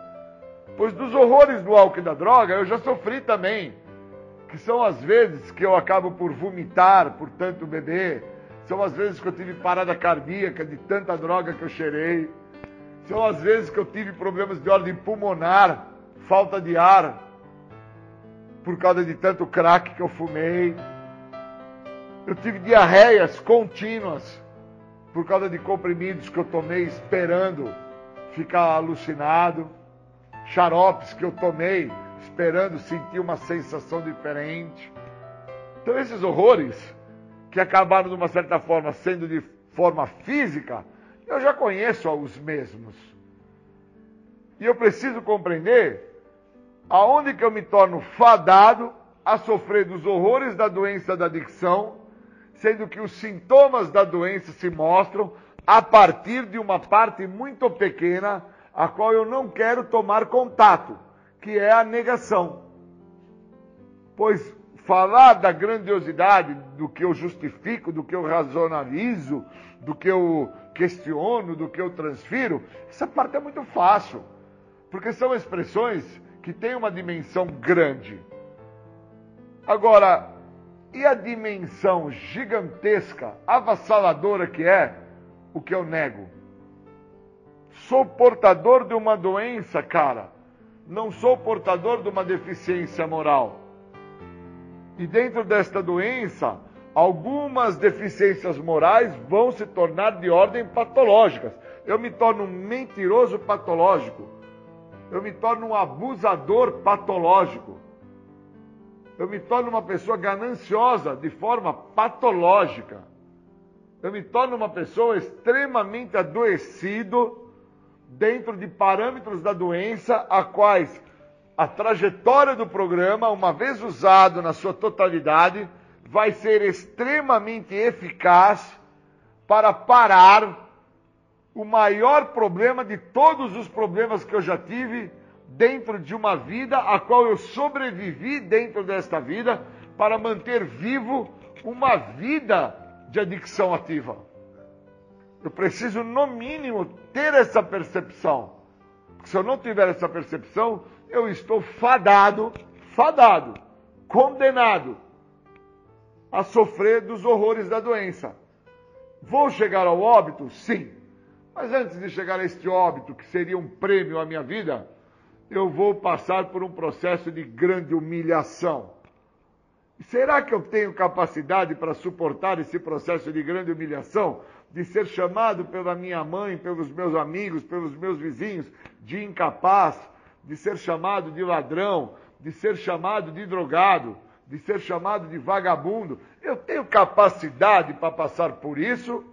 Pois dos horrores do álcool e da droga eu já sofri também que são as vezes que eu acabo por vomitar por tanto beber, são as vezes que eu tive parada cardíaca de tanta droga que eu cheirei, são as vezes que eu tive problemas de ordem pulmonar, falta de ar, por causa de tanto crack que eu fumei. Eu tive diarreias contínuas por causa de comprimidos que eu tomei esperando ficar alucinado, xaropes que eu tomei esperando sentir uma sensação diferente. Então, esses horrores, que acabaram de uma certa forma sendo de forma física, eu já conheço os mesmos. E eu preciso compreender aonde que eu me torno fadado a sofrer dos horrores da doença da adicção, sendo que os sintomas da doença se mostram a partir de uma parte muito pequena, a qual eu não quero tomar contato que é a negação. Pois falar da grandiosidade do que eu justifico, do que eu razonalizo, do que eu questiono, do que eu transfiro, essa parte é muito fácil. Porque são expressões que têm uma dimensão grande. Agora, e a dimensão gigantesca, avassaladora que é o que eu nego? Sou portador de uma doença, cara, não sou portador de uma deficiência moral. E dentro desta doença, algumas deficiências morais vão se tornar de ordem patológicas. Eu me torno um mentiroso patológico. Eu me torno um abusador patológico. Eu me torno uma pessoa gananciosa de forma patológica. Eu me torno uma pessoa extremamente adoecido dentro de parâmetros da doença, a quais a trajetória do programa, uma vez usado na sua totalidade, vai ser extremamente eficaz para parar o maior problema de todos os problemas que eu já tive dentro de uma vida a qual eu sobrevivi dentro desta vida para manter vivo uma vida de adicção ativa. Eu preciso, no mínimo, ter essa percepção. Porque se eu não tiver essa percepção, eu estou fadado, fadado, condenado a sofrer dos horrores da doença. Vou chegar ao óbito? Sim. Mas antes de chegar a este óbito, que seria um prêmio à minha vida, eu vou passar por um processo de grande humilhação. Será que eu tenho capacidade para suportar esse processo de grande humilhação? de ser chamado pela minha mãe, pelos meus amigos, pelos meus vizinhos de incapaz, de ser chamado de ladrão, de ser chamado de drogado, de ser chamado de vagabundo. Eu tenho capacidade para passar por isso?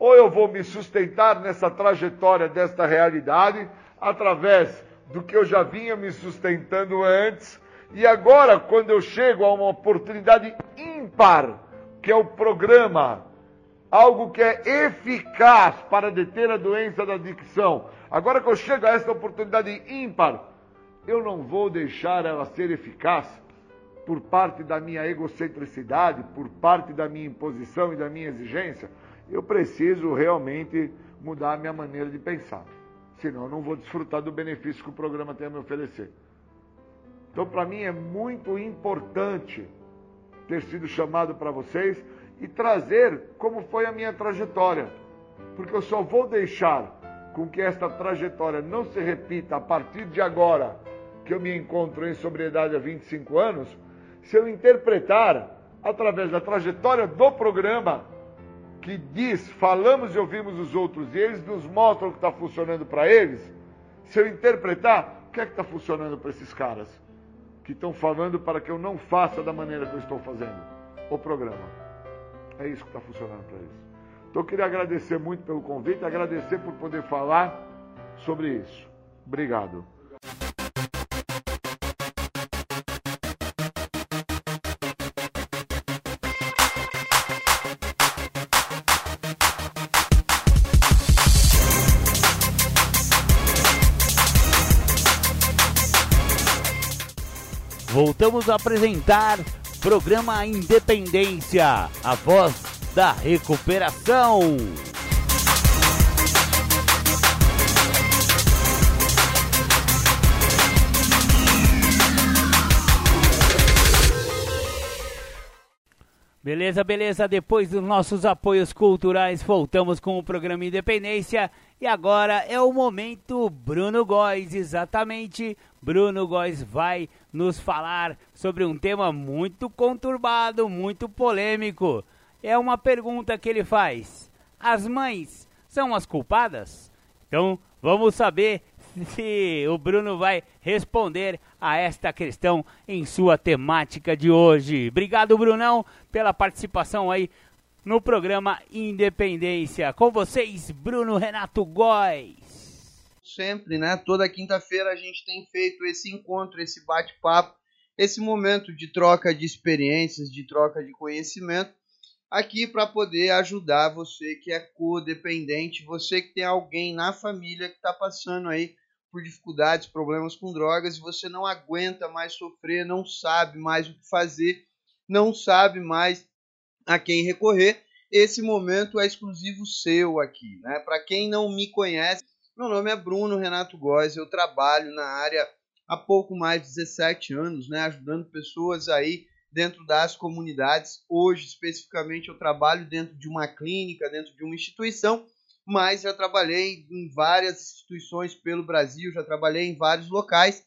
Ou eu vou me sustentar nessa trajetória desta realidade através do que eu já vinha me sustentando antes? E agora, quando eu chego a uma oportunidade ímpar, que é o programa algo que é eficaz para deter a doença da adicção. Agora que eu chego a esta oportunidade ímpar, eu não vou deixar ela ser eficaz por parte da minha egocentricidade, por parte da minha imposição e da minha exigência. Eu preciso realmente mudar a minha maneira de pensar. Senão eu não vou desfrutar do benefício que o programa tem a me oferecer. Então, para mim é muito importante ter sido chamado para vocês e trazer como foi a minha trajetória. Porque eu só vou deixar com que esta trajetória não se repita a partir de agora, que eu me encontro em sobriedade há 25 anos, se eu interpretar através da trajetória do programa que diz, falamos e ouvimos os outros e eles nos mostram o que está funcionando para eles, se eu interpretar, o que é que está funcionando para esses caras que estão falando para que eu não faça da maneira que eu estou fazendo o programa. É isso que está funcionando para eles. Então eu queria agradecer muito pelo convite, agradecer por poder falar sobre isso. Obrigado. Voltamos a apresentar Programa Independência, a voz da recuperação. Beleza, beleza. Depois dos nossos apoios culturais, voltamos com o programa Independência. E agora é o momento Bruno Góes, exatamente. Bruno Góes vai nos falar sobre um tema muito conturbado, muito polêmico. É uma pergunta que ele faz: As mães são as culpadas? Então, vamos saber se o Bruno vai responder a esta questão em sua temática de hoje. Obrigado, Brunão, pela participação aí no programa Independência. Com vocês, Bruno Renato Góes. Sempre, né? Toda quinta-feira a gente tem feito esse encontro, esse bate-papo, esse momento de troca de experiências, de troca de conhecimento, aqui para poder ajudar você que é codependente, você que tem alguém na família que está passando aí por dificuldades, problemas com drogas, e você não aguenta mais sofrer, não sabe mais o que fazer, não sabe mais a quem recorrer. Esse momento é exclusivo seu aqui, né? Para quem não me conhece, meu nome é Bruno Renato Góes, eu trabalho na área há pouco mais de 17 anos, né, ajudando pessoas aí dentro das comunidades. Hoje, especificamente, eu trabalho dentro de uma clínica, dentro de uma instituição mas já trabalhei em várias instituições pelo Brasil, já trabalhei em vários locais.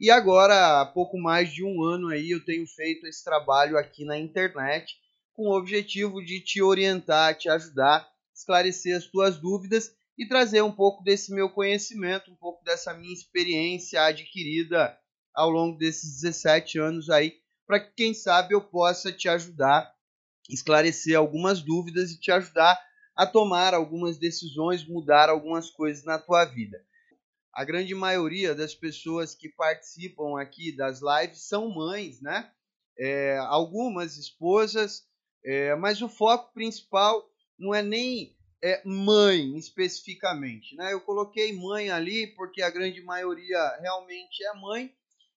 E agora, há pouco mais de um ano aí, eu tenho feito esse trabalho aqui na internet com o objetivo de te orientar, te ajudar, esclarecer as tuas dúvidas e trazer um pouco desse meu conhecimento, um pouco dessa minha experiência adquirida ao longo desses 17 anos aí, para que quem sabe eu possa te ajudar, esclarecer algumas dúvidas e te ajudar a tomar algumas decisões, mudar algumas coisas na tua vida. A grande maioria das pessoas que participam aqui das lives são mães, né? É, algumas esposas, é, mas o foco principal não é nem é, mãe especificamente, né? Eu coloquei mãe ali porque a grande maioria realmente é mãe,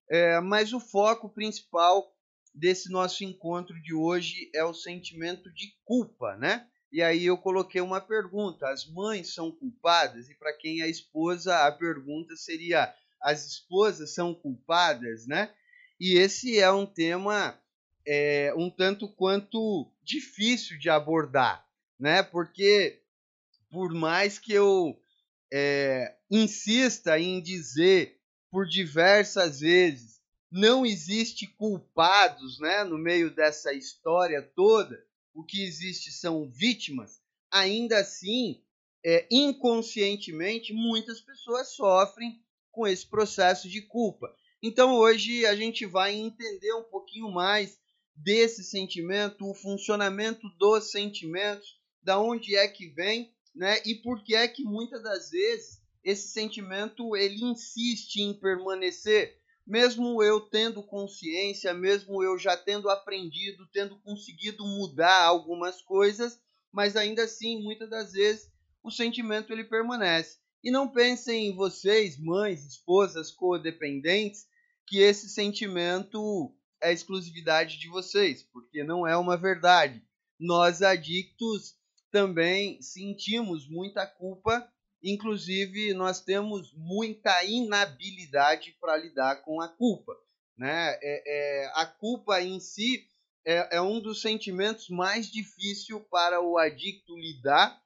é, mas o foco principal desse nosso encontro de hoje é o sentimento de culpa, né? E aí eu coloquei uma pergunta: as mães são culpadas? E para quem é esposa, a pergunta seria: as esposas são culpadas, né? E esse é um tema é, um tanto quanto difícil de abordar, né? Porque por mais que eu é, insista em dizer por diversas vezes não existe culpados, né, no meio dessa história toda, o que existe são vítimas, ainda assim, é, inconscientemente, muitas pessoas sofrem com esse processo de culpa. Então hoje a gente vai entender um pouquinho mais desse sentimento, o funcionamento dos sentimentos, da onde é que vem, né? E por que é que muitas das vezes esse sentimento ele insiste em permanecer mesmo eu tendo consciência, mesmo eu já tendo aprendido, tendo conseguido mudar algumas coisas, mas ainda assim, muitas das vezes, o sentimento ele permanece. E não pensem em vocês, mães, esposas, codependentes, que esse sentimento é exclusividade de vocês, porque não é uma verdade. Nós adictos também sentimos muita culpa Inclusive, nós temos muita inabilidade para lidar com a culpa. Né? É, é, a culpa em si é, é, um dos sentimentos mais difíceis para o adicto lidar,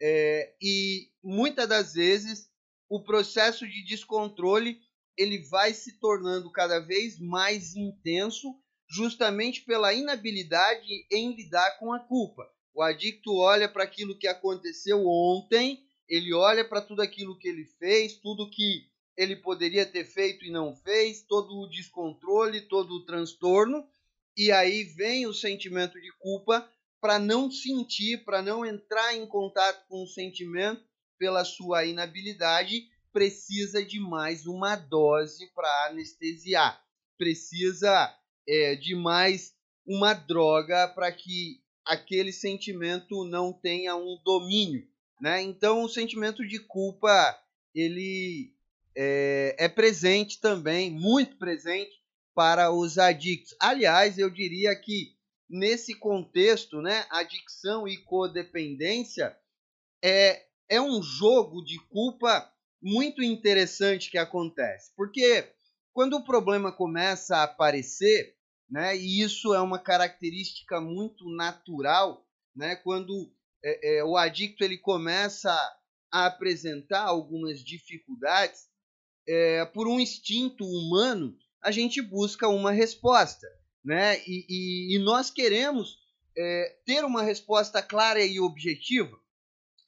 é, e muitas das vezes o processo de descontrole ele vai se tornando cada vez mais intenso, justamente pela inabilidade em lidar com a culpa. O adicto olha para aquilo que aconteceu ontem ele olha para tudo aquilo que ele fez, tudo que ele poderia ter feito e não fez, todo o descontrole, todo o transtorno, e aí vem o sentimento de culpa para não sentir, para não entrar em contato com o sentimento pela sua inabilidade, precisa de mais uma dose para anestesiar, precisa é, de mais uma droga para que aquele sentimento não tenha um domínio. Né? Então, o sentimento de culpa ele é, é presente também, muito presente para os adictos. Aliás, eu diria que nesse contexto, né, adicção e codependência é, é um jogo de culpa muito interessante que acontece. Porque quando o problema começa a aparecer, né? E isso é uma característica muito natural, né? Quando é, é, o adicto ele começa a apresentar algumas dificuldades, é, por um instinto humano, a gente busca uma resposta, né? E, e, e nós queremos é, ter uma resposta clara e objetiva.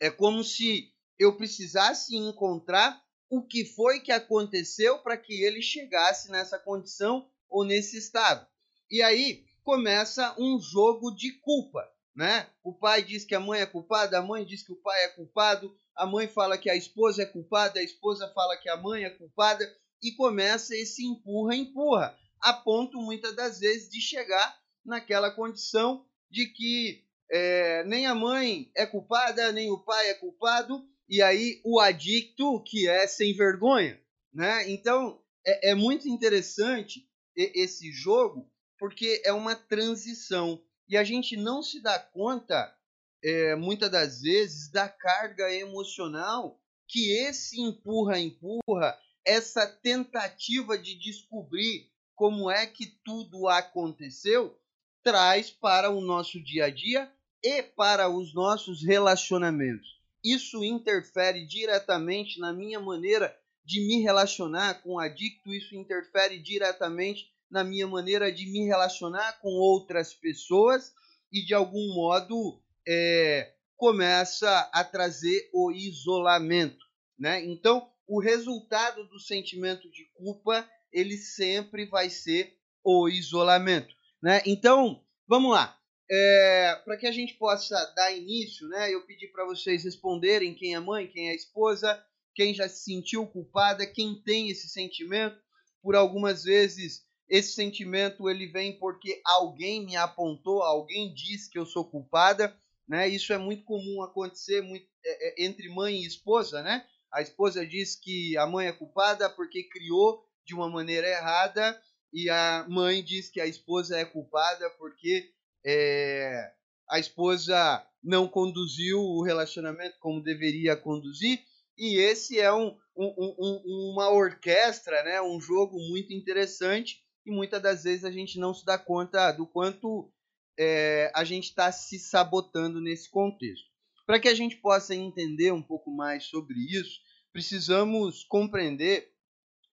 É como se eu precisasse encontrar o que foi que aconteceu para que ele chegasse nessa condição ou nesse estado. E aí começa um jogo de culpa, né? O pai diz que a mãe é culpada, a mãe diz que o pai é culpado, a mãe fala que a esposa é culpada, a esposa fala que a mãe é culpada e começa esse empurra empurra, a ponto muitas das vezes de chegar naquela condição de que é, nem a mãe é culpada, nem o pai é culpado, e aí o adicto que é sem vergonha, né? Então é, é muito interessante esse jogo porque é uma transição e a gente não se dá conta é, muitas das vezes da carga emocional que esse empurra empurra essa tentativa de descobrir como é que tudo aconteceu traz para o nosso dia a dia e para os nossos relacionamentos. Isso interfere diretamente na minha maneira de me relacionar com o adicto, isso interfere diretamente na minha maneira de me relacionar com outras pessoas e de algum modo é, começa a trazer o isolamento, né? Então, o resultado do sentimento de culpa ele sempre vai ser o isolamento, né? Então, vamos lá. É, para que a gente possa dar início, né? Eu pedi para vocês responderem quem é mãe, quem é esposa, quem já se sentiu culpada, quem tem esse sentimento. Por algumas vezes esse sentimento ele vem porque alguém me apontou, alguém disse que eu sou culpada, né? Isso é muito comum acontecer muito, é, é, entre mãe e esposa, né? A esposa diz que a mãe é culpada porque criou de uma maneira errada e a mãe diz que a esposa é culpada porque é, a esposa não conduziu o relacionamento como deveria conduzir. E esse é um, um, um, uma orquestra, né? um jogo muito interessante e muitas das vezes a gente não se dá conta do quanto é, a gente está se sabotando nesse contexto. Para que a gente possa entender um pouco mais sobre isso, precisamos compreender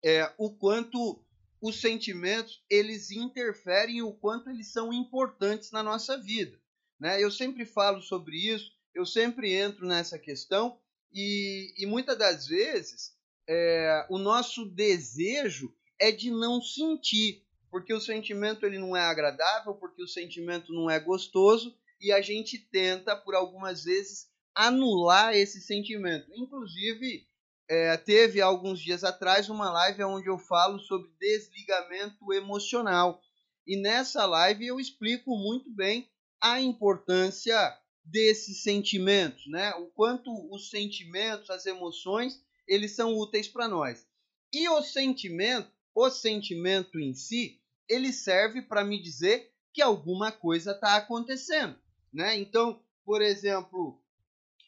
é, o quanto os sentimentos eles interferem o quanto eles são importantes na nossa vida. Né? Eu sempre falo sobre isso, eu sempre entro nessa questão e, e muitas das vezes é, o nosso desejo é de não sentir, porque o sentimento ele não é agradável, porque o sentimento não é gostoso e a gente tenta por algumas vezes anular esse sentimento. Inclusive é, teve alguns dias atrás uma live onde eu falo sobre desligamento emocional e nessa live eu explico muito bem a importância desses sentimentos, né? O quanto os sentimentos, as emoções, eles são úteis para nós. E o sentimento o sentimento em si, ele serve para me dizer que alguma coisa está acontecendo, né? Então, por exemplo,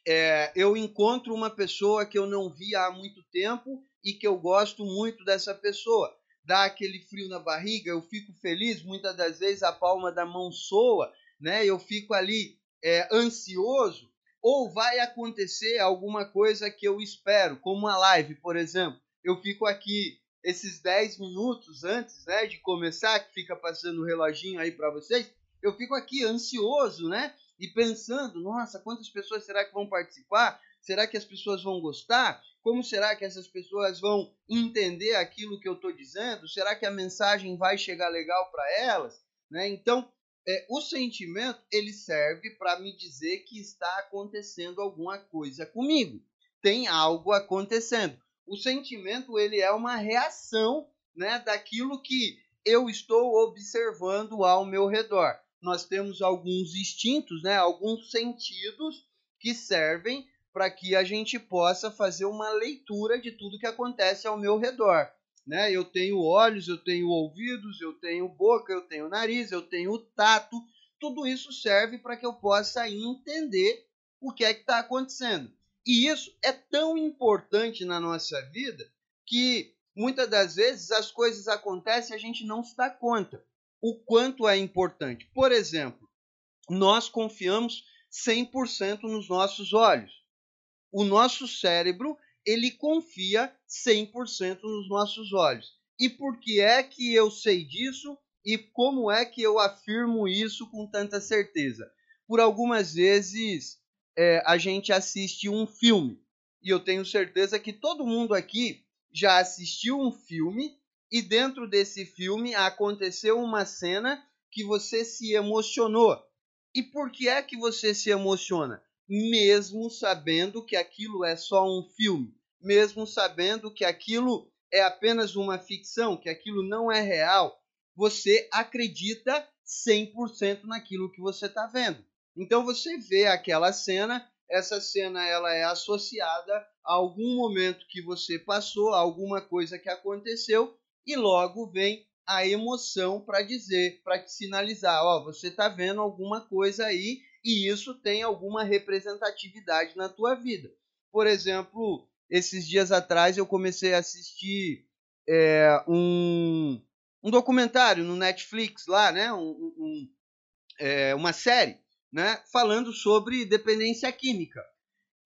é, eu encontro uma pessoa que eu não via há muito tempo e que eu gosto muito dessa pessoa. Dá aquele frio na barriga, eu fico feliz, muitas das vezes a palma da mão soa, né? Eu fico ali é, ansioso, ou vai acontecer alguma coisa que eu espero, como uma live, por exemplo. Eu fico aqui esses 10 minutos antes né, de começar, que fica passando o reloginho aí para vocês, eu fico aqui ansioso, né? E pensando, nossa, quantas pessoas será que vão participar? Será que as pessoas vão gostar? Como será que essas pessoas vão entender aquilo que eu estou dizendo? Será que a mensagem vai chegar legal para elas? Né? Então, é, o sentimento ele serve para me dizer que está acontecendo alguma coisa comigo. Tem algo acontecendo o sentimento ele é uma reação né, daquilo que eu estou observando ao meu redor. Nós temos alguns instintos, né, alguns sentidos que servem para que a gente possa fazer uma leitura de tudo que acontece ao meu redor. Né? Eu tenho olhos, eu tenho ouvidos, eu tenho boca, eu tenho nariz, eu tenho tato. Tudo isso serve para que eu possa entender o que é que está acontecendo. E isso é tão importante na nossa vida que muitas das vezes as coisas acontecem e a gente não se dá conta. o quanto é importante. Por exemplo, nós confiamos 100% nos nossos olhos. O nosso cérebro, ele confia 100% nos nossos olhos. E por que é que eu sei disso? E como é que eu afirmo isso com tanta certeza? Por algumas vezes é, a gente assiste um filme. E eu tenho certeza que todo mundo aqui já assistiu um filme e dentro desse filme aconteceu uma cena que você se emocionou. E por que é que você se emociona? Mesmo sabendo que aquilo é só um filme, mesmo sabendo que aquilo é apenas uma ficção, que aquilo não é real, você acredita 100% naquilo que você está vendo. Então você vê aquela cena, essa cena ela é associada a algum momento que você passou, a alguma coisa que aconteceu e logo vem a emoção para dizer, para te sinalizar, ó, você está vendo alguma coisa aí e isso tem alguma representatividade na tua vida. Por exemplo, esses dias atrás eu comecei a assistir é, um, um documentário no Netflix lá, né? Um, um, é, uma série, né? Falando sobre dependência química.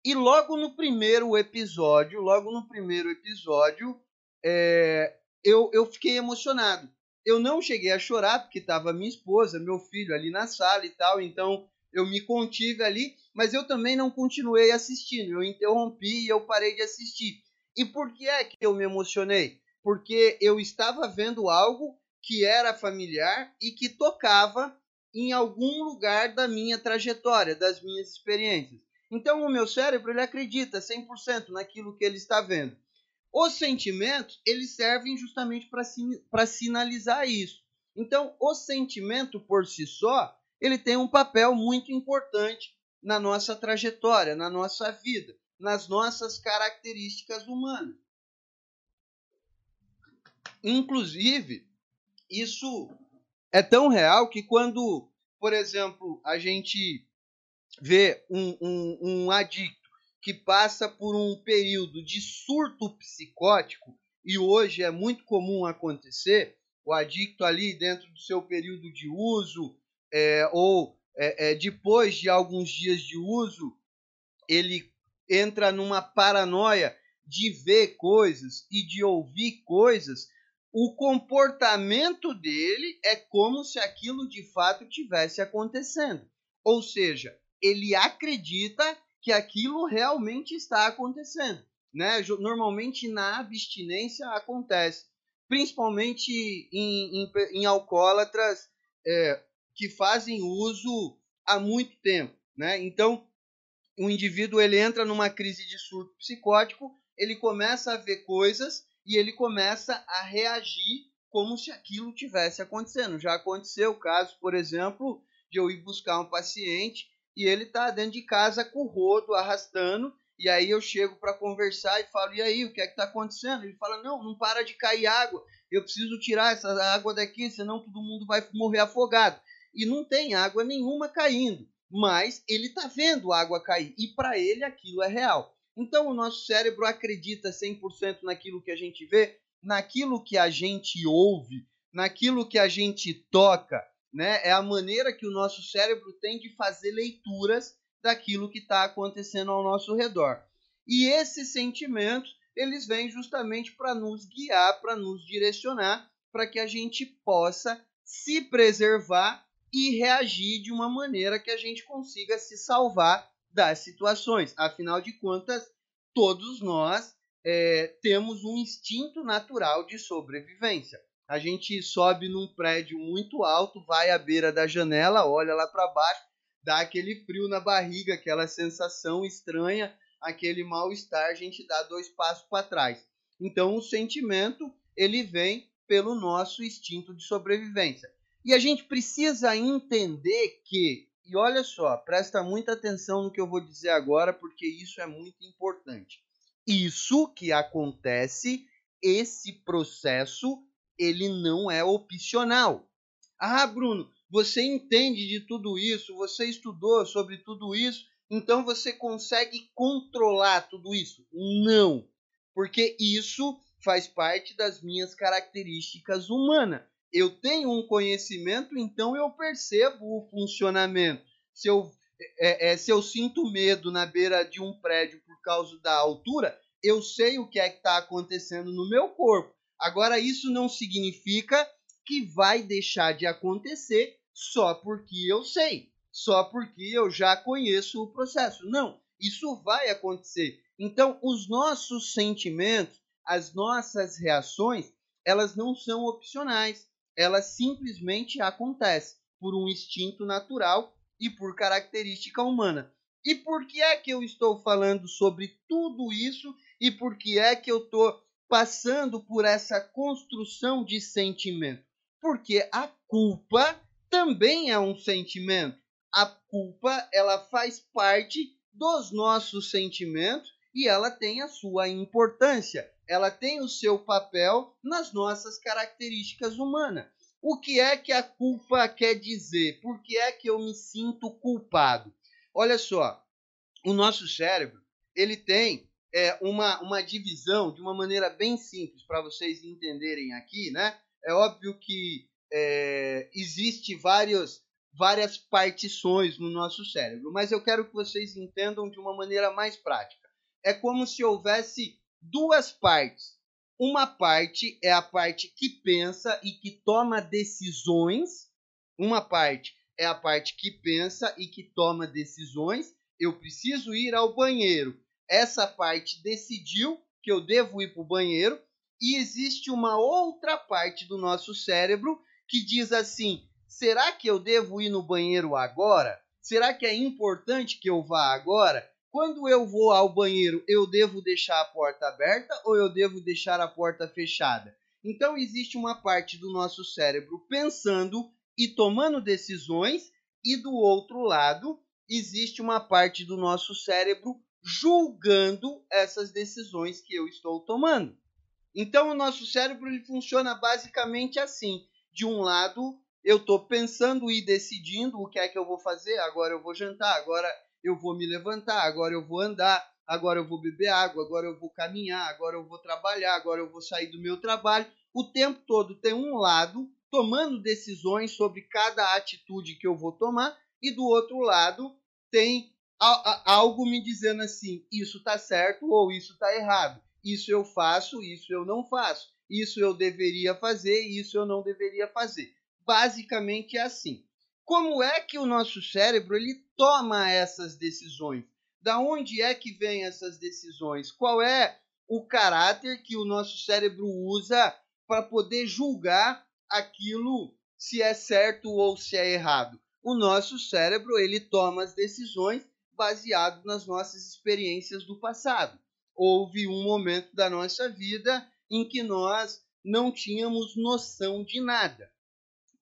E logo no primeiro episódio, logo no primeiro episódio, é, eu, eu fiquei emocionado. Eu não cheguei a chorar porque estava minha esposa, meu filho ali na sala e tal, então eu me contive ali, mas eu também não continuei assistindo. Eu interrompi e eu parei de assistir. E por que é que eu me emocionei? Porque eu estava vendo algo que era familiar e que tocava em algum lugar da minha trajetória, das minhas experiências. Então o meu cérebro ele acredita 100% naquilo que ele está vendo. Os sentimentos, eles servem justamente para sinalizar isso. Então, o sentimento por si só, ele tem um papel muito importante na nossa trajetória, na nossa vida, nas nossas características humanas. Inclusive, isso é tão real que quando, por exemplo, a gente vê um, um, um adicto que passa por um período de surto psicótico, e hoje é muito comum acontecer, o adicto ali dentro do seu período de uso, é, ou é, é, depois de alguns dias de uso, ele entra numa paranoia de ver coisas e de ouvir coisas, o comportamento dele é como se aquilo de fato tivesse acontecendo. Ou seja, ele acredita que aquilo realmente está acontecendo. Né? Normalmente na abstinência acontece, principalmente em, em, em alcoólatras é, que fazem uso há muito tempo, né? Então, o indivíduo ele entra numa crise de surto psicótico, ele começa a ver coisas e ele começa a reagir como se aquilo tivesse acontecendo. Já aconteceu o caso, por exemplo, de eu ir buscar um paciente e ele tá dentro de casa com o rodo arrastando e aí eu chego para conversar e falo: "E aí, o que é que tá acontecendo?" Ele fala: "Não, não para de cair água. Eu preciso tirar essa água daqui, senão todo mundo vai morrer afogado." e não tem água nenhuma caindo, mas ele está vendo água cair e para ele aquilo é real. Então o nosso cérebro acredita 100% naquilo que a gente vê, naquilo que a gente ouve, naquilo que a gente toca, né? É a maneira que o nosso cérebro tem de fazer leituras daquilo que está acontecendo ao nosso redor. E esses sentimentos, eles vêm justamente para nos guiar, para nos direcionar, para que a gente possa se preservar e reagir de uma maneira que a gente consiga se salvar das situações. Afinal de contas, todos nós é, temos um instinto natural de sobrevivência. A gente sobe num prédio muito alto, vai à beira da janela, olha lá para baixo, dá aquele frio na barriga, aquela sensação estranha, aquele mal-estar, a gente dá dois passos para trás. Então, o sentimento ele vem pelo nosso instinto de sobrevivência. E a gente precisa entender que, e olha só, presta muita atenção no que eu vou dizer agora, porque isso é muito importante. Isso que acontece, esse processo, ele não é opcional. Ah, Bruno, você entende de tudo isso, você estudou sobre tudo isso, então você consegue controlar tudo isso? Não, porque isso faz parte das minhas características humanas eu tenho um conhecimento, então eu percebo o funcionamento. Se eu, é, é, se eu sinto medo na beira de um prédio por causa da altura, eu sei o que é que está acontecendo no meu corpo. Agora, isso não significa que vai deixar de acontecer só porque eu sei, só porque eu já conheço o processo. Não, isso vai acontecer. Então, os nossos sentimentos, as nossas reações, elas não são opcionais, elas simplesmente acontecem por um instinto natural e por característica humana. E por que é que eu estou falando sobre tudo isso e por que é que eu estou passando por essa construção de sentimento? Porque a culpa também é um sentimento. A culpa, ela faz parte dos nossos sentimentos e ela tem a sua importância. Ela tem o seu papel nas nossas características humanas. O que é que a culpa quer dizer? Por que é que eu me sinto culpado? Olha só, o nosso cérebro ele tem é, uma, uma divisão de uma maneira bem simples para vocês entenderem aqui, né? É óbvio que é, existe vários, várias partições no nosso cérebro, mas eu quero que vocês entendam de uma maneira mais prática. É como se houvesse duas partes. Uma parte é a parte que pensa e que toma decisões. Uma parte é a parte que pensa e que toma decisões. Eu preciso ir ao banheiro. Essa parte decidiu que eu devo ir para o banheiro. E existe uma outra parte do nosso cérebro que diz assim: será que eu devo ir no banheiro agora? Será que é importante que eu vá agora? Quando eu vou ao banheiro, eu devo deixar a porta aberta ou eu devo deixar a porta fechada? Então existe uma parte do nosso cérebro pensando e tomando decisões, e do outro lado existe uma parte do nosso cérebro julgando essas decisões que eu estou tomando. Então o nosso cérebro ele funciona basicamente assim de um lado, eu estou pensando e decidindo o que é que eu vou fazer. Agora eu vou jantar, agora eu vou me levantar, agora eu vou andar, agora eu vou beber água, agora eu vou caminhar, agora eu vou trabalhar, agora eu vou sair do meu trabalho. O tempo todo tem um lado tomando decisões sobre cada atitude que eu vou tomar, e do outro lado tem algo me dizendo assim: isso está certo ou isso está errado. Isso eu faço, isso eu não faço isso eu deveria fazer isso eu não deveria fazer. Basicamente é assim. Como é que o nosso cérebro ele toma essas decisões? Da onde é que vêm essas decisões? Qual é o caráter que o nosso cérebro usa para poder julgar aquilo se é certo ou se é errado? O nosso cérebro ele toma as decisões baseado nas nossas experiências do passado. Houve um momento da nossa vida em que nós não tínhamos noção de nada.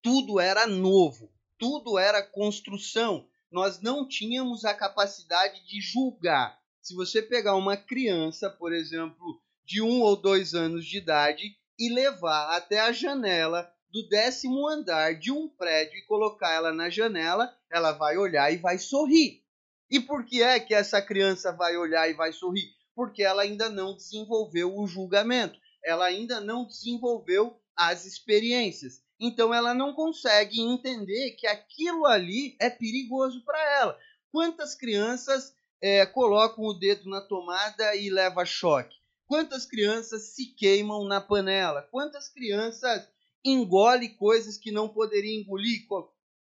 Tudo era novo, tudo era construção. Nós não tínhamos a capacidade de julgar. Se você pegar uma criança, por exemplo, de um ou dois anos de idade e levar até a janela do décimo andar de um prédio e colocar ela na janela, ela vai olhar e vai sorrir. E por que é que essa criança vai olhar e vai sorrir? Porque ela ainda não desenvolveu o julgamento ela ainda não desenvolveu as experiências. Então ela não consegue entender que aquilo ali é perigoso para ela. Quantas crianças é, colocam o dedo na tomada e leva choque? Quantas crianças se queimam na panela? Quantas crianças engolem coisas que não poderiam engolir?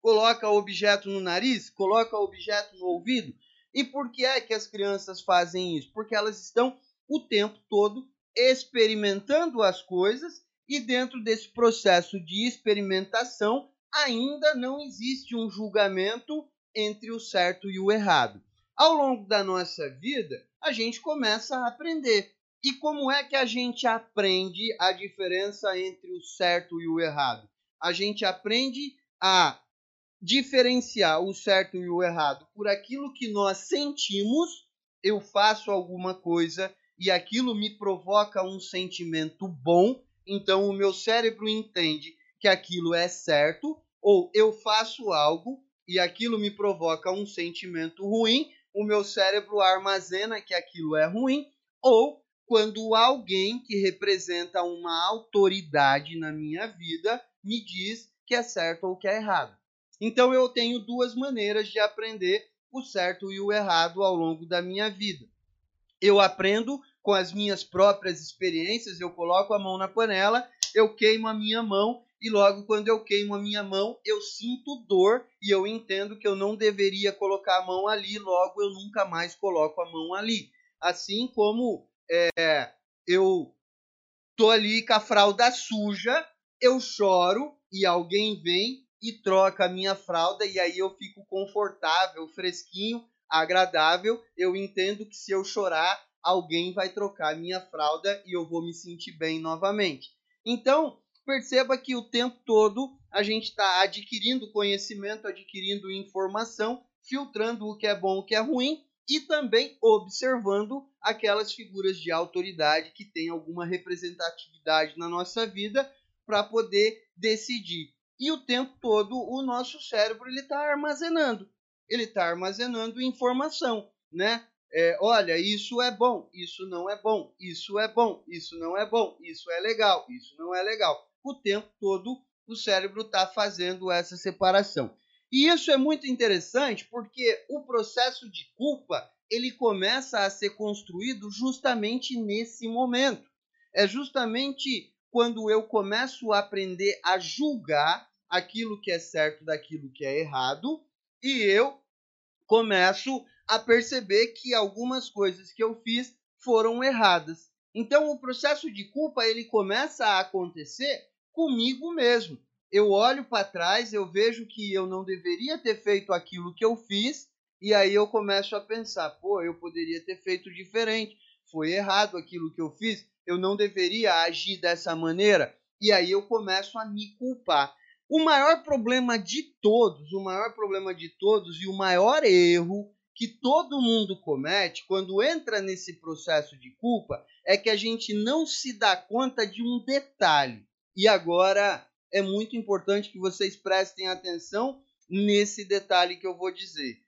Coloca objeto no nariz? Coloca objeto no ouvido? E por que é que as crianças fazem isso? Porque elas estão o tempo todo experimentando as coisas e dentro desse processo de experimentação ainda não existe um julgamento entre o certo e o errado. Ao longo da nossa vida, a gente começa a aprender. E como é que a gente aprende a diferença entre o certo e o errado? A gente aprende a diferenciar o certo e o errado por aquilo que nós sentimos. Eu faço alguma coisa e aquilo me provoca um sentimento bom, então o meu cérebro entende que aquilo é certo, ou eu faço algo e aquilo me provoca um sentimento ruim, o meu cérebro armazena que aquilo é ruim, ou quando alguém que representa uma autoridade na minha vida me diz que é certo ou que é errado. Então eu tenho duas maneiras de aprender o certo e o errado ao longo da minha vida. Eu aprendo com as minhas próprias experiências, eu coloco a mão na panela, eu queimo a minha mão e logo quando eu queimo a minha mão, eu sinto dor e eu entendo que eu não deveria colocar a mão ali, logo eu nunca mais coloco a mão ali. Assim como é, eu tô ali com a fralda suja, eu choro e alguém vem e troca a minha fralda e aí eu fico confortável, fresquinho, agradável. Eu entendo que se eu chorar, alguém vai trocar minha fralda e eu vou me sentir bem novamente. Então, perceba que o tempo todo a gente está adquirindo conhecimento, adquirindo informação, filtrando o que é bom, o que é ruim e também observando aquelas figuras de autoridade que têm alguma representatividade na nossa vida para poder decidir. E o tempo todo o nosso cérebro ele está armazenando, ele está armazenando informação, né? É, olha, isso é bom, isso não é bom, isso é bom, isso não é bom, isso é legal, isso não é legal. O tempo todo o cérebro está fazendo essa separação. E isso é muito interessante porque o processo de culpa ele começa a ser construído justamente nesse momento. É justamente quando eu começo a aprender a julgar aquilo que é certo daquilo que é errado e eu começo a perceber que algumas coisas que eu fiz foram erradas. Então o processo de culpa ele começa a acontecer comigo mesmo. Eu olho para trás, eu vejo que eu não deveria ter feito aquilo que eu fiz e aí eu começo a pensar, pô, eu poderia ter feito diferente. Foi errado aquilo que eu fiz, eu não deveria agir dessa maneira. E aí eu começo a me culpar. O maior problema de todos, o maior problema de todos e o maior erro que todo mundo comete quando entra nesse processo de culpa é que a gente não se dá conta de um detalhe. E agora é muito importante que vocês prestem atenção nesse detalhe que eu vou dizer.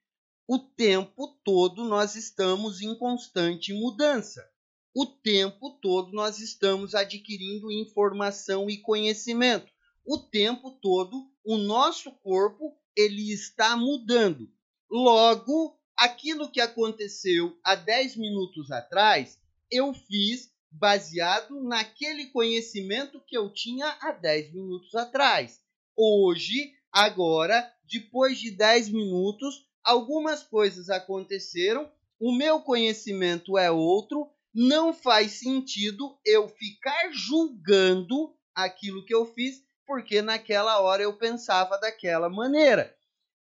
O tempo todo nós estamos em constante mudança. O tempo todo nós estamos adquirindo informação e conhecimento o tempo todo o nosso corpo ele está mudando. Logo, aquilo que aconteceu há 10 minutos atrás, eu fiz baseado naquele conhecimento que eu tinha há 10 minutos atrás. Hoje, agora, depois de 10 minutos, algumas coisas aconteceram, o meu conhecimento é outro, não faz sentido eu ficar julgando aquilo que eu fiz porque naquela hora eu pensava daquela maneira.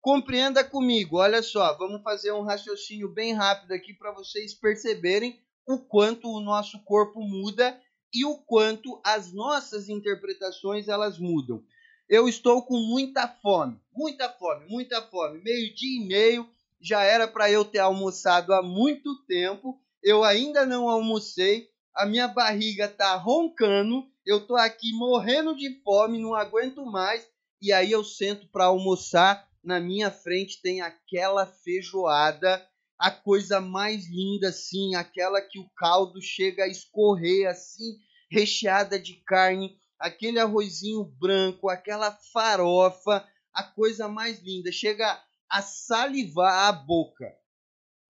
Compreenda comigo, olha só, vamos fazer um raciocínio bem rápido aqui para vocês perceberem o quanto o nosso corpo muda e o quanto as nossas interpretações elas mudam. Eu estou com muita fome, muita fome, muita fome. Meio-dia e meio já era para eu ter almoçado há muito tempo. Eu ainda não almocei, a minha barriga tá roncando eu tô aqui morrendo de fome, não aguento mais, e aí eu sento para almoçar, na minha frente tem aquela feijoada, a coisa mais linda assim, aquela que o caldo chega a escorrer assim, recheada de carne, aquele arrozinho branco, aquela farofa, a coisa mais linda, chega a salivar a boca.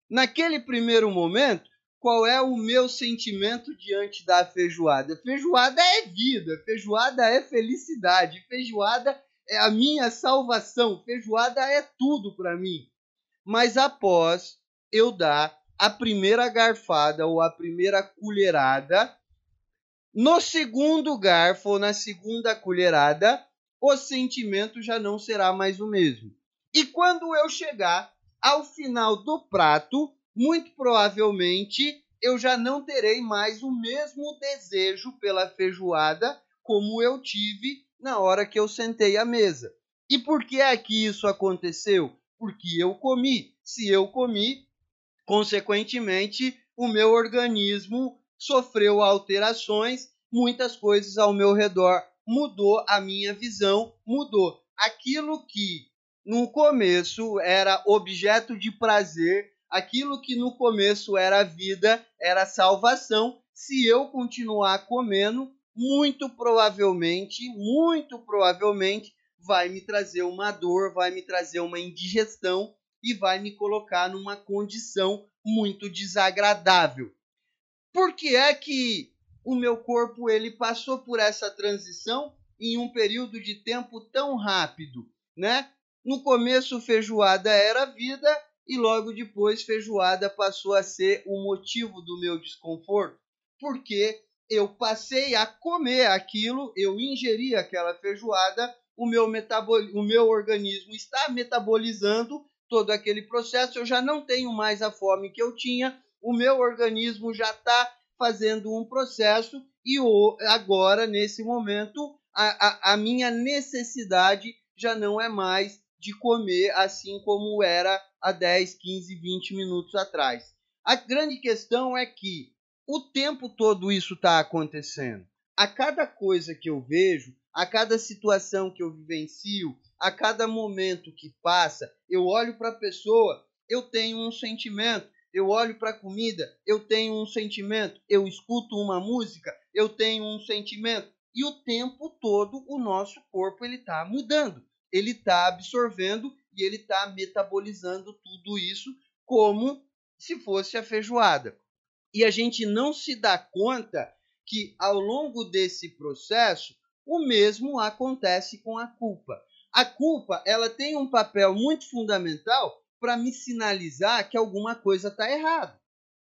Naquele primeiro momento, qual é o meu sentimento diante da feijoada. Feijoada é vida, feijoada é felicidade, feijoada é a minha salvação, feijoada é tudo para mim. Mas após eu dar a primeira garfada ou a primeira colherada, no segundo garfo ou na segunda colherada, o sentimento já não será mais o mesmo. E quando eu chegar ao final do prato, muito provavelmente eu já não terei mais o mesmo desejo pela feijoada como eu tive na hora que eu sentei à mesa. E por que é que isso aconteceu? Porque eu comi. Se eu comi, consequentemente, o meu organismo sofreu alterações, muitas coisas ao meu redor mudou, a minha visão mudou. Aquilo que no começo era objeto de prazer aquilo que no começo era vida, era salvação. Se eu continuar comendo, muito provavelmente, muito provavelmente vai me trazer uma dor, vai me trazer uma indigestão e vai me colocar numa condição muito desagradável. Por que é que o meu corpo ele passou por essa transição em um período de tempo tão rápido, né? No começo feijoada era vida e logo depois feijoada passou a ser o motivo do meu desconforto, porque eu passei a comer aquilo, eu ingeri aquela feijoada, o meu, metabol... o meu organismo está metabolizando todo aquele processo, eu já não tenho mais a fome que eu tinha, o meu organismo já está fazendo um processo e agora, nesse momento, a, a, a minha necessidade já não é mais de comer assim como era há 10, 15, 20 minutos atrás. A grande questão é que o tempo todo isso está acontecendo. A cada coisa que eu vejo, a cada situação que eu vivencio, a cada momento que passa, eu olho para a pessoa, eu tenho um sentimento. Eu olho para a comida, eu tenho um sentimento. Eu escuto uma música, eu tenho um sentimento. E o tempo todo o nosso corpo ele está mudando, ele está absorvendo e ele está metabolizando tudo isso como se fosse a feijoada e a gente não se dá conta que ao longo desse processo o mesmo acontece com a culpa. A culpa, ela tem um papel muito fundamental para me sinalizar que alguma coisa está errada.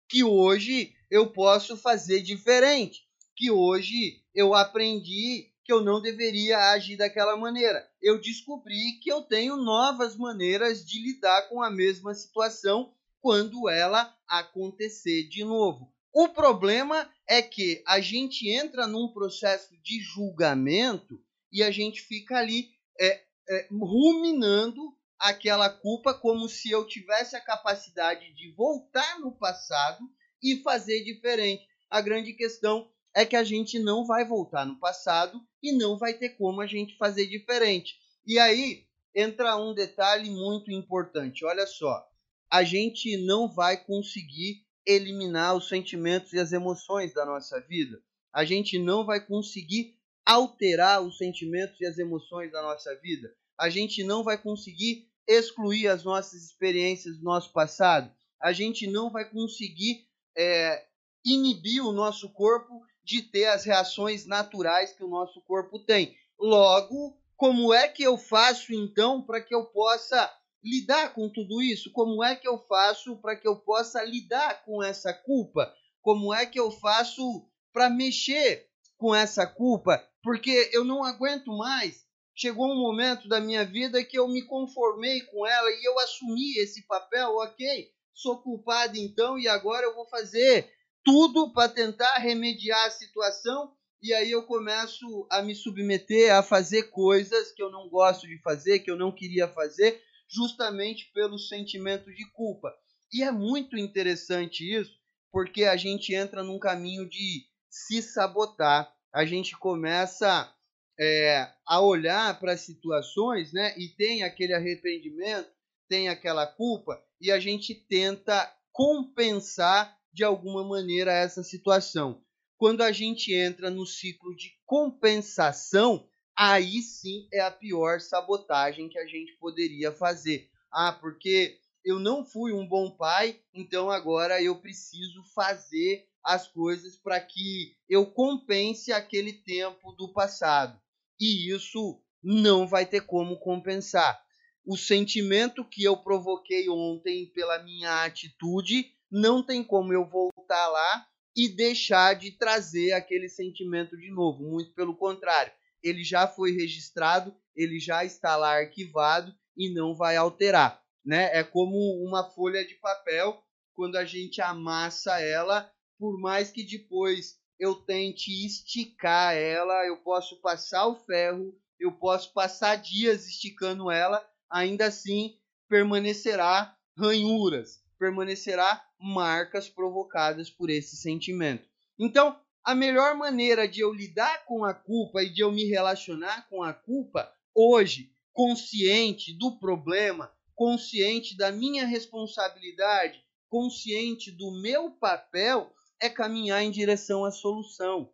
Que hoje eu posso fazer diferente, que hoje eu aprendi que eu não deveria agir daquela maneira. Eu descobri que eu tenho novas maneiras de lidar com a mesma situação quando ela acontecer de novo. O problema é que a gente entra num processo de julgamento e a gente fica ali é, é, ruminando aquela culpa como se eu tivesse a capacidade de voltar no passado e fazer diferente. A grande questão é que a gente não vai voltar no passado e não vai ter como a gente fazer diferente. E aí entra um detalhe muito importante. Olha só, a gente não vai conseguir eliminar os sentimentos e as emoções da nossa vida. A gente não vai conseguir alterar os sentimentos e as emoções da nossa vida. A gente não vai conseguir excluir as nossas experiências do nosso passado. A gente não vai conseguir é, inibir o nosso corpo de ter as reações naturais que o nosso corpo tem. Logo, como é que eu faço então para que eu possa lidar com tudo isso? Como é que eu faço para que eu possa lidar com essa culpa? Como é que eu faço para mexer com essa culpa? Porque eu não aguento mais. Chegou um momento da minha vida que eu me conformei com ela e eu assumi esse papel, ok? Sou culpado então e agora eu vou fazer tudo para tentar remediar a situação e aí eu começo a me submeter a fazer coisas que eu não gosto de fazer, que eu não queria fazer, justamente pelo sentimento de culpa. E é muito interessante isso, porque a gente entra num caminho de se sabotar. A gente começa é, a olhar para as situações, né? E tem aquele arrependimento, tem aquela culpa, e a gente tenta compensar de alguma maneira essa situação. Quando a gente entra no ciclo de compensação, aí sim é a pior sabotagem que a gente poderia fazer. Ah, porque eu não fui um bom pai, então agora eu preciso fazer as coisas para que eu compense aquele tempo do passado. E isso não vai ter como compensar. O sentimento que eu provoquei ontem pela minha atitude, não tem como eu voltar lá e deixar de trazer aquele sentimento de novo. Muito pelo contrário, ele já foi registrado, ele já está lá arquivado e não vai alterar. Né? É como uma folha de papel, quando a gente amassa ela, por mais que depois eu tente esticar ela, eu posso passar o ferro, eu posso passar dias esticando ela, ainda assim permanecerá ranhuras, permanecerá marcas provocadas por esse sentimento. Então, a melhor maneira de eu lidar com a culpa e de eu me relacionar com a culpa hoje, consciente do problema, consciente da minha responsabilidade, consciente do meu papel, é caminhar em direção à solução.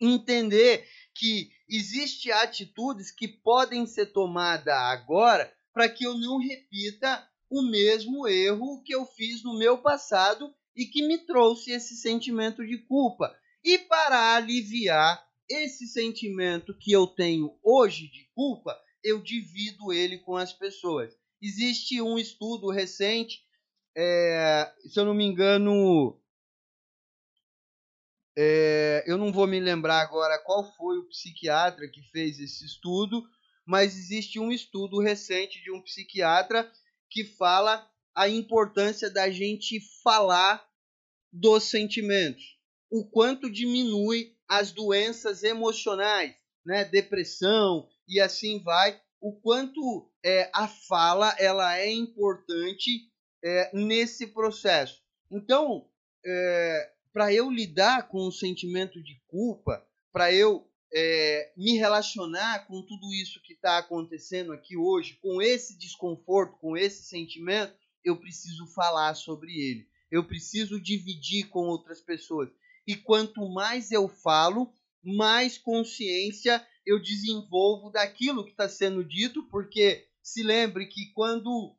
entender que existem atitudes que podem ser tomadas agora para que eu não repita o mesmo erro que eu fiz no meu passado e que me trouxe esse sentimento de culpa. E para aliviar esse sentimento que eu tenho hoje de culpa, eu divido ele com as pessoas. Existe um estudo recente, é, se eu não me engano, é, eu não vou me lembrar agora qual foi o psiquiatra que fez esse estudo, mas existe um estudo recente de um psiquiatra que fala a importância da gente falar dos sentimentos, o quanto diminui as doenças emocionais, né, depressão e assim vai, o quanto é, a fala ela é importante é, nesse processo. Então, é, para eu lidar com o sentimento de culpa, para eu é, me relacionar com tudo isso que está acontecendo aqui hoje, com esse desconforto, com esse sentimento, eu preciso falar sobre ele. Eu preciso dividir com outras pessoas. E quanto mais eu falo, mais consciência eu desenvolvo daquilo que está sendo dito, porque se lembre que quando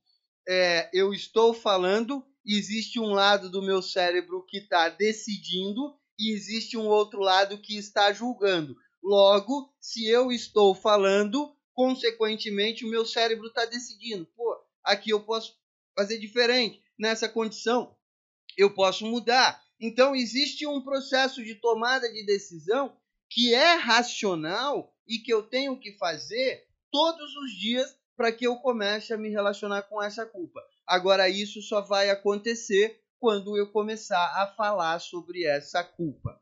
é, eu estou falando, existe um lado do meu cérebro que está decidindo e existe um outro lado que está julgando. Logo, se eu estou falando, consequentemente o meu cérebro está decidindo. Pô, aqui eu posso fazer diferente. Nessa condição, eu posso mudar. Então, existe um processo de tomada de decisão que é racional e que eu tenho que fazer todos os dias para que eu comece a me relacionar com essa culpa. Agora, isso só vai acontecer quando eu começar a falar sobre essa culpa.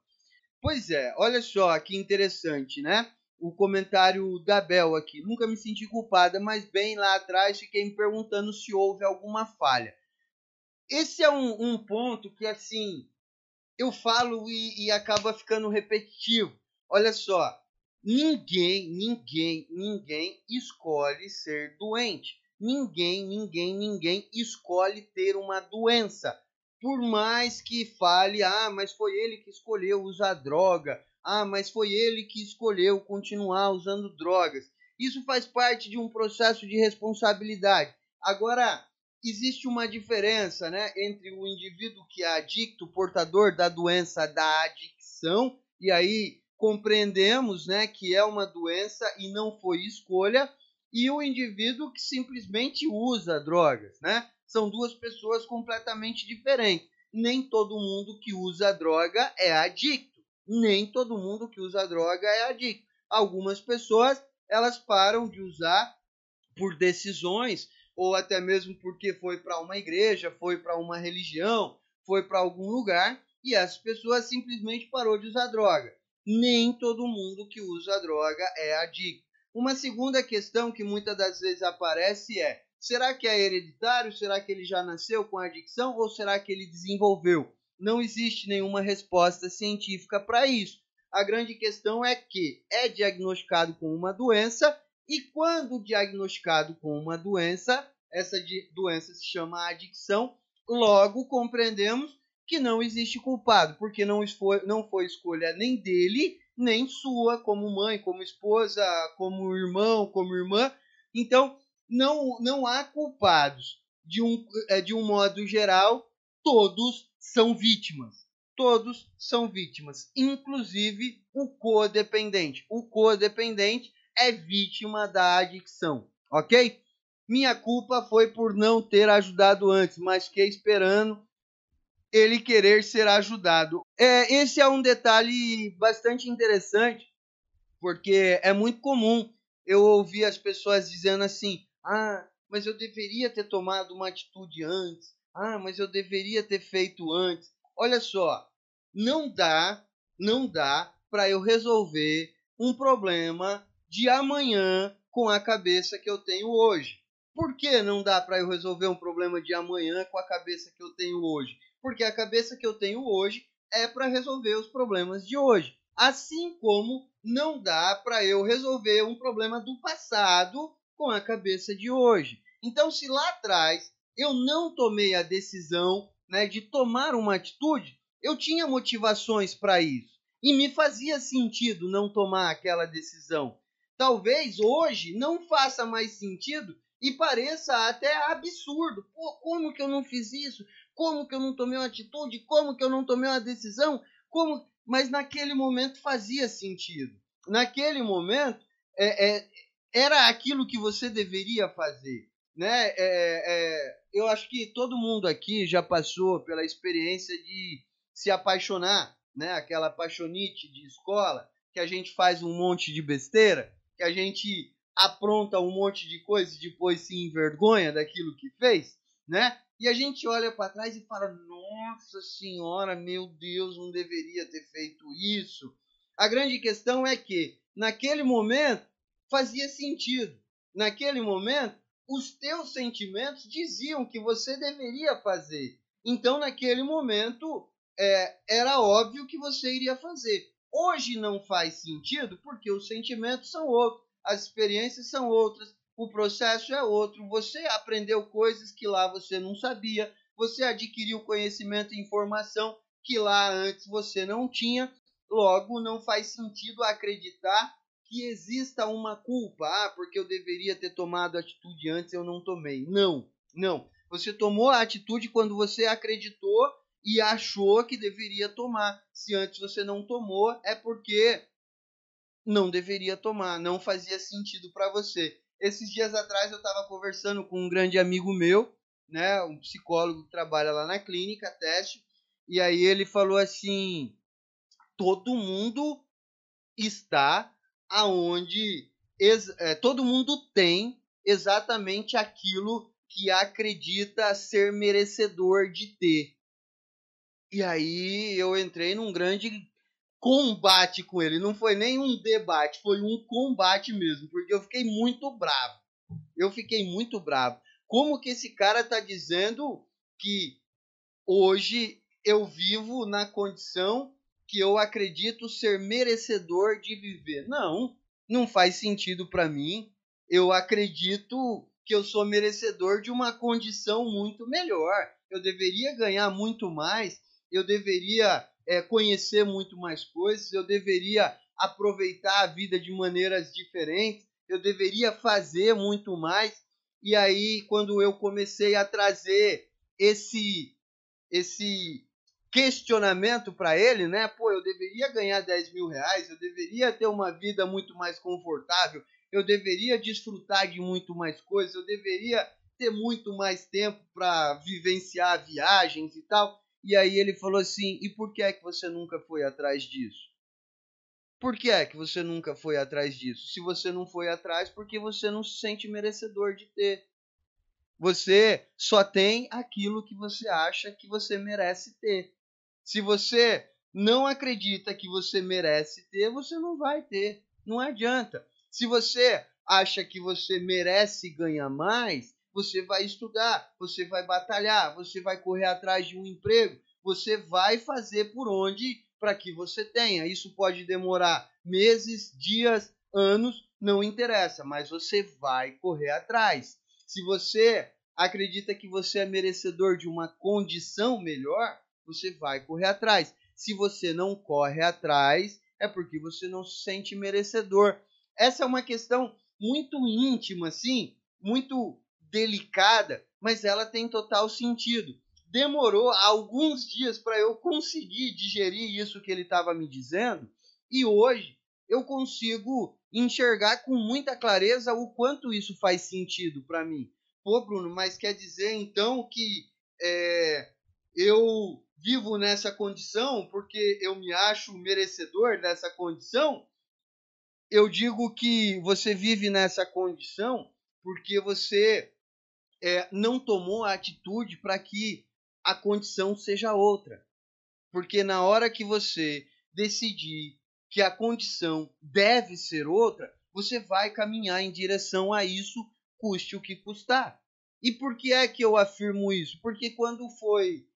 Pois é, olha só que interessante, né? O comentário da Bel aqui. Nunca me senti culpada, mas bem lá atrás fiquei me perguntando se houve alguma falha. Esse é um, um ponto que, assim, eu falo e, e acaba ficando repetitivo. Olha só, ninguém, ninguém, ninguém escolhe ser doente. Ninguém, ninguém, ninguém escolhe ter uma doença por mais que fale, ah, mas foi ele que escolheu usar droga, ah, mas foi ele que escolheu continuar usando drogas. Isso faz parte de um processo de responsabilidade. Agora, existe uma diferença né, entre o indivíduo que é adicto, portador da doença da adicção, e aí compreendemos né, que é uma doença e não foi escolha, e o indivíduo que simplesmente usa drogas. Né? são duas pessoas completamente diferentes. Nem todo mundo que usa droga é adicto. Nem todo mundo que usa droga é adicto. Algumas pessoas elas param de usar por decisões ou até mesmo porque foi para uma igreja, foi para uma religião, foi para algum lugar e as pessoas simplesmente parou de usar droga. Nem todo mundo que usa droga é adicto. Uma segunda questão que muitas das vezes aparece é: Será que é hereditário? Será que ele já nasceu com adicção ou será que ele desenvolveu? Não existe nenhuma resposta científica para isso. A grande questão é que é diagnosticado com uma doença e quando diagnosticado com uma doença, essa doença se chama adicção, logo compreendemos que não existe culpado, porque não foi, não foi escolha nem dele, nem sua, como mãe, como esposa, como irmão, como irmã. Então, não, não há culpados. De um, é, de um modo geral, todos são vítimas. Todos são vítimas, inclusive o codependente. O codependente é vítima da adicção, ok? Minha culpa foi por não ter ajudado antes, mas fiquei esperando ele querer ser ajudado. É, esse é um detalhe bastante interessante, porque é muito comum eu ouvir as pessoas dizendo assim: ah, mas eu deveria ter tomado uma atitude antes. Ah, mas eu deveria ter feito antes. Olha só, não dá, não dá para eu resolver um problema de amanhã com a cabeça que eu tenho hoje. Por que não dá para eu resolver um problema de amanhã com a cabeça que eu tenho hoje? Porque a cabeça que eu tenho hoje é para resolver os problemas de hoje. Assim como não dá para eu resolver um problema do passado com a cabeça de hoje. Então, se lá atrás eu não tomei a decisão né, de tomar uma atitude, eu tinha motivações para isso. E me fazia sentido não tomar aquela decisão. Talvez hoje não faça mais sentido e pareça até absurdo. Pô, como que eu não fiz isso? Como que eu não tomei uma atitude? Como que eu não tomei uma decisão? Como? Mas naquele momento fazia sentido. Naquele momento é, é, era aquilo que você deveria fazer, né? É, é, eu acho que todo mundo aqui já passou pela experiência de se apaixonar, né? Aquela apaixonite de escola que a gente faz um monte de besteira, que a gente apronta um monte de coisa e depois se envergonha daquilo que fez, né? E a gente olha para trás e fala: Nossa Senhora, meu Deus, não deveria ter feito isso. A grande questão é que, naquele momento, fazia sentido. Naquele momento, os teus sentimentos diziam que você deveria fazer. Então, naquele momento, é, era óbvio que você iria fazer. Hoje não faz sentido porque os sentimentos são outros, as experiências são outras, o processo é outro. Você aprendeu coisas que lá você não sabia, você adquiriu conhecimento e informação que lá antes você não tinha. Logo, não faz sentido acreditar que exista uma culpa. Ah, porque eu deveria ter tomado atitude antes, eu não tomei. Não, não. Você tomou a atitude quando você acreditou e achou que deveria tomar. Se antes você não tomou, é porque não deveria tomar, não fazia sentido para você. Esses dias atrás eu estava conversando com um grande amigo meu, né, um psicólogo que trabalha lá na clínica, teste, e aí ele falou assim: todo mundo está aonde é, todo mundo tem exatamente aquilo que acredita ser merecedor de ter. E aí eu entrei num grande combate com ele. Não foi nem um debate, foi um combate mesmo, porque eu fiquei muito bravo. Eu fiquei muito bravo. Como que esse cara tá dizendo que hoje eu vivo na condição que eu acredito ser merecedor de viver? Não, não faz sentido para mim. Eu acredito que eu sou merecedor de uma condição muito melhor. Eu deveria ganhar muito mais, eu deveria é, conhecer muito mais coisas, eu deveria aproveitar a vida de maneiras diferentes, eu deveria fazer muito mais. E aí, quando eu comecei a trazer esse esse questionamento para ele, né? Pô, eu deveria ganhar 10 mil reais, eu deveria ter uma vida muito mais confortável, eu deveria desfrutar de muito mais coisas, eu deveria ter muito mais tempo para vivenciar viagens e tal. E aí ele falou assim: e por que é que você nunca foi atrás disso? Por que é que você nunca foi atrás disso? Se você não foi atrás, porque você não se sente merecedor de ter. Você só tem aquilo que você acha que você merece ter. Se você não acredita que você merece ter, você não vai ter. Não adianta. Se você acha que você merece ganhar mais, você vai estudar, você vai batalhar, você vai correr atrás de um emprego, você vai fazer por onde para que você tenha. Isso pode demorar meses, dias, anos, não interessa, mas você vai correr atrás. Se você acredita que você é merecedor de uma condição melhor, você vai correr atrás. Se você não corre atrás, é porque você não se sente merecedor. Essa é uma questão muito íntima, assim, muito delicada, mas ela tem total sentido. Demorou alguns dias para eu conseguir digerir isso que ele estava me dizendo, e hoje eu consigo enxergar com muita clareza o quanto isso faz sentido para mim. Pô, Bruno, mas quer dizer então que é, eu vivo nessa condição porque eu me acho merecedor dessa condição? Eu digo que você vive nessa condição porque você é, não tomou a atitude para que a condição seja outra. Porque na hora que você decidir que a condição deve ser outra, você vai caminhar em direção a isso, custe o que custar. E por que é que eu afirmo isso? Porque quando foi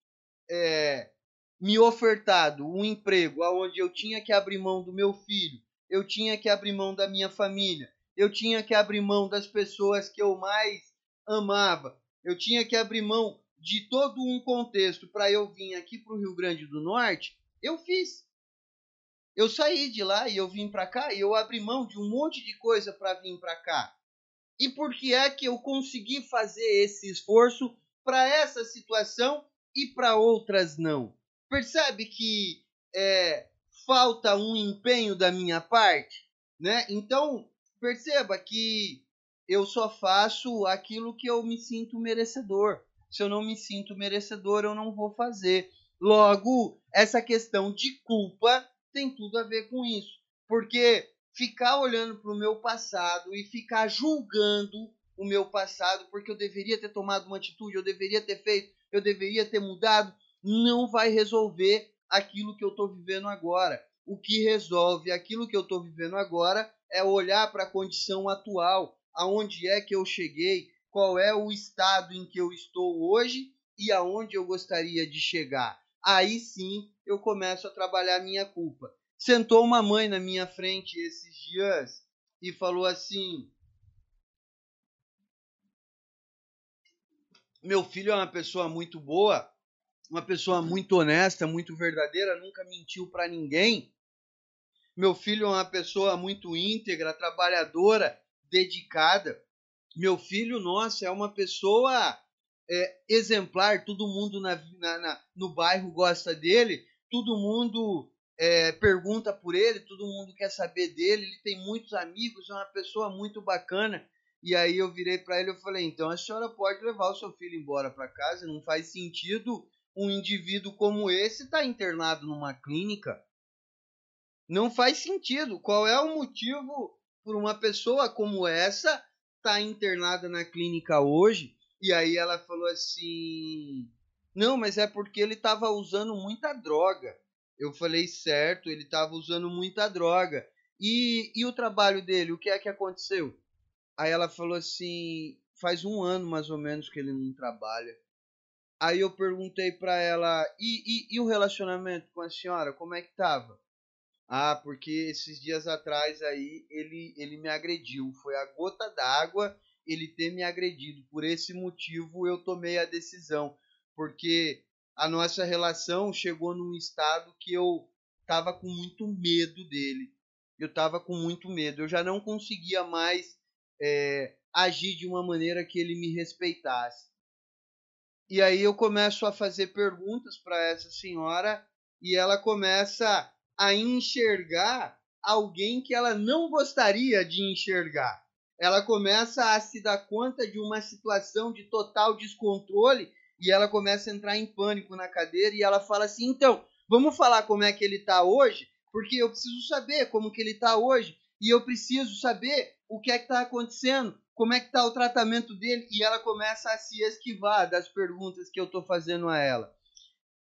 é, me ofertado um emprego onde eu tinha que abrir mão do meu filho, eu tinha que abrir mão da minha família, eu tinha que abrir mão das pessoas que eu mais amava. Eu tinha que abrir mão de todo um contexto para eu vir aqui para o Rio Grande do Norte. Eu fiz. eu saí de lá e eu vim para cá e eu abri mão de um monte de coisa para vir para cá. E por que é que eu consegui fazer esse esforço para essa situação e para outras não? Percebe que é, falta um empenho da minha parte, né? Então perceba que eu só faço aquilo que eu me sinto merecedor. Se eu não me sinto merecedor, eu não vou fazer. Logo, essa questão de culpa tem tudo a ver com isso. Porque ficar olhando para o meu passado e ficar julgando o meu passado, porque eu deveria ter tomado uma atitude, eu deveria ter feito, eu deveria ter mudado, não vai resolver aquilo que eu estou vivendo agora. O que resolve aquilo que eu estou vivendo agora é olhar para a condição atual, aonde é que eu cheguei, qual é o estado em que eu estou hoje e aonde eu gostaria de chegar. Aí sim eu começo a trabalhar minha culpa. Sentou uma mãe na minha frente esses dias e falou assim: Meu filho é uma pessoa muito boa, uma pessoa muito honesta, muito verdadeira, nunca mentiu para ninguém. Meu filho é uma pessoa muito íntegra, trabalhadora, dedicada. Meu filho, nossa, é uma pessoa é, exemplar, todo mundo na, na, na, no bairro gosta dele, todo mundo é, pergunta por ele, todo mundo quer saber dele, ele tem muitos amigos, é uma pessoa muito bacana. E aí eu virei para ele e falei: então a senhora pode levar o seu filho embora para casa, não faz sentido um indivíduo como esse estar tá internado numa clínica. Não faz sentido. Qual é o motivo por uma pessoa como essa tá internada na clínica hoje? E aí ela falou assim: Não, mas é porque ele estava usando muita droga. Eu falei: Certo, ele estava usando muita droga. E, e o trabalho dele, o que é que aconteceu? Aí ela falou assim: Faz um ano mais ou menos que ele não trabalha. Aí eu perguntei para ela: e, e, e o relacionamento com a senhora, como é que tava? Ah, porque esses dias atrás aí ele, ele me agrediu. Foi a gota d'água ele ter me agredido. Por esse motivo eu tomei a decisão. Porque a nossa relação chegou num estado que eu estava com muito medo dele. Eu estava com muito medo. Eu já não conseguia mais é, agir de uma maneira que ele me respeitasse. E aí eu começo a fazer perguntas para essa senhora e ela começa a enxergar alguém que ela não gostaria de enxergar. Ela começa a se dar conta de uma situação de total descontrole e ela começa a entrar em pânico na cadeira e ela fala assim: "Então, vamos falar como é que ele está hoje, porque eu preciso saber como que ele está hoje e eu preciso saber o que é que está acontecendo, como é que está o tratamento dele e ela começa a se esquivar das perguntas que eu estou fazendo a ela.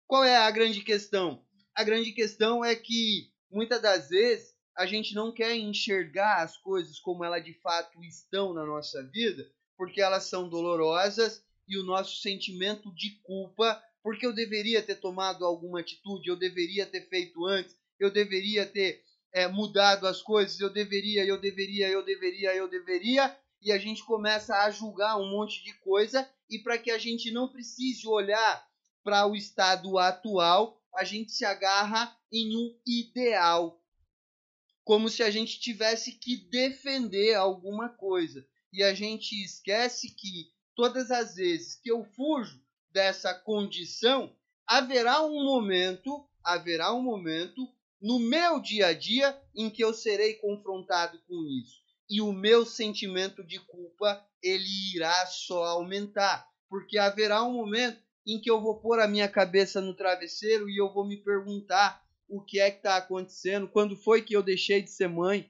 Qual é a grande questão? A grande questão é que muitas das vezes a gente não quer enxergar as coisas como elas de fato estão na nossa vida, porque elas são dolorosas e o nosso sentimento de culpa, porque eu deveria ter tomado alguma atitude, eu deveria ter feito antes, eu deveria ter é, mudado as coisas, eu deveria, eu deveria, eu deveria, eu deveria, e a gente começa a julgar um monte de coisa, e para que a gente não precise olhar para o estado atual, a gente se agarra em um ideal, como se a gente tivesse que defender alguma coisa. E a gente esquece que todas as vezes que eu fujo dessa condição, haverá um momento, haverá um momento no meu dia a dia em que eu serei confrontado com isso. E o meu sentimento de culpa, ele irá só aumentar, porque haverá um momento em que eu vou pôr a minha cabeça no travesseiro e eu vou me perguntar o que é que está acontecendo, quando foi que eu deixei de ser mãe,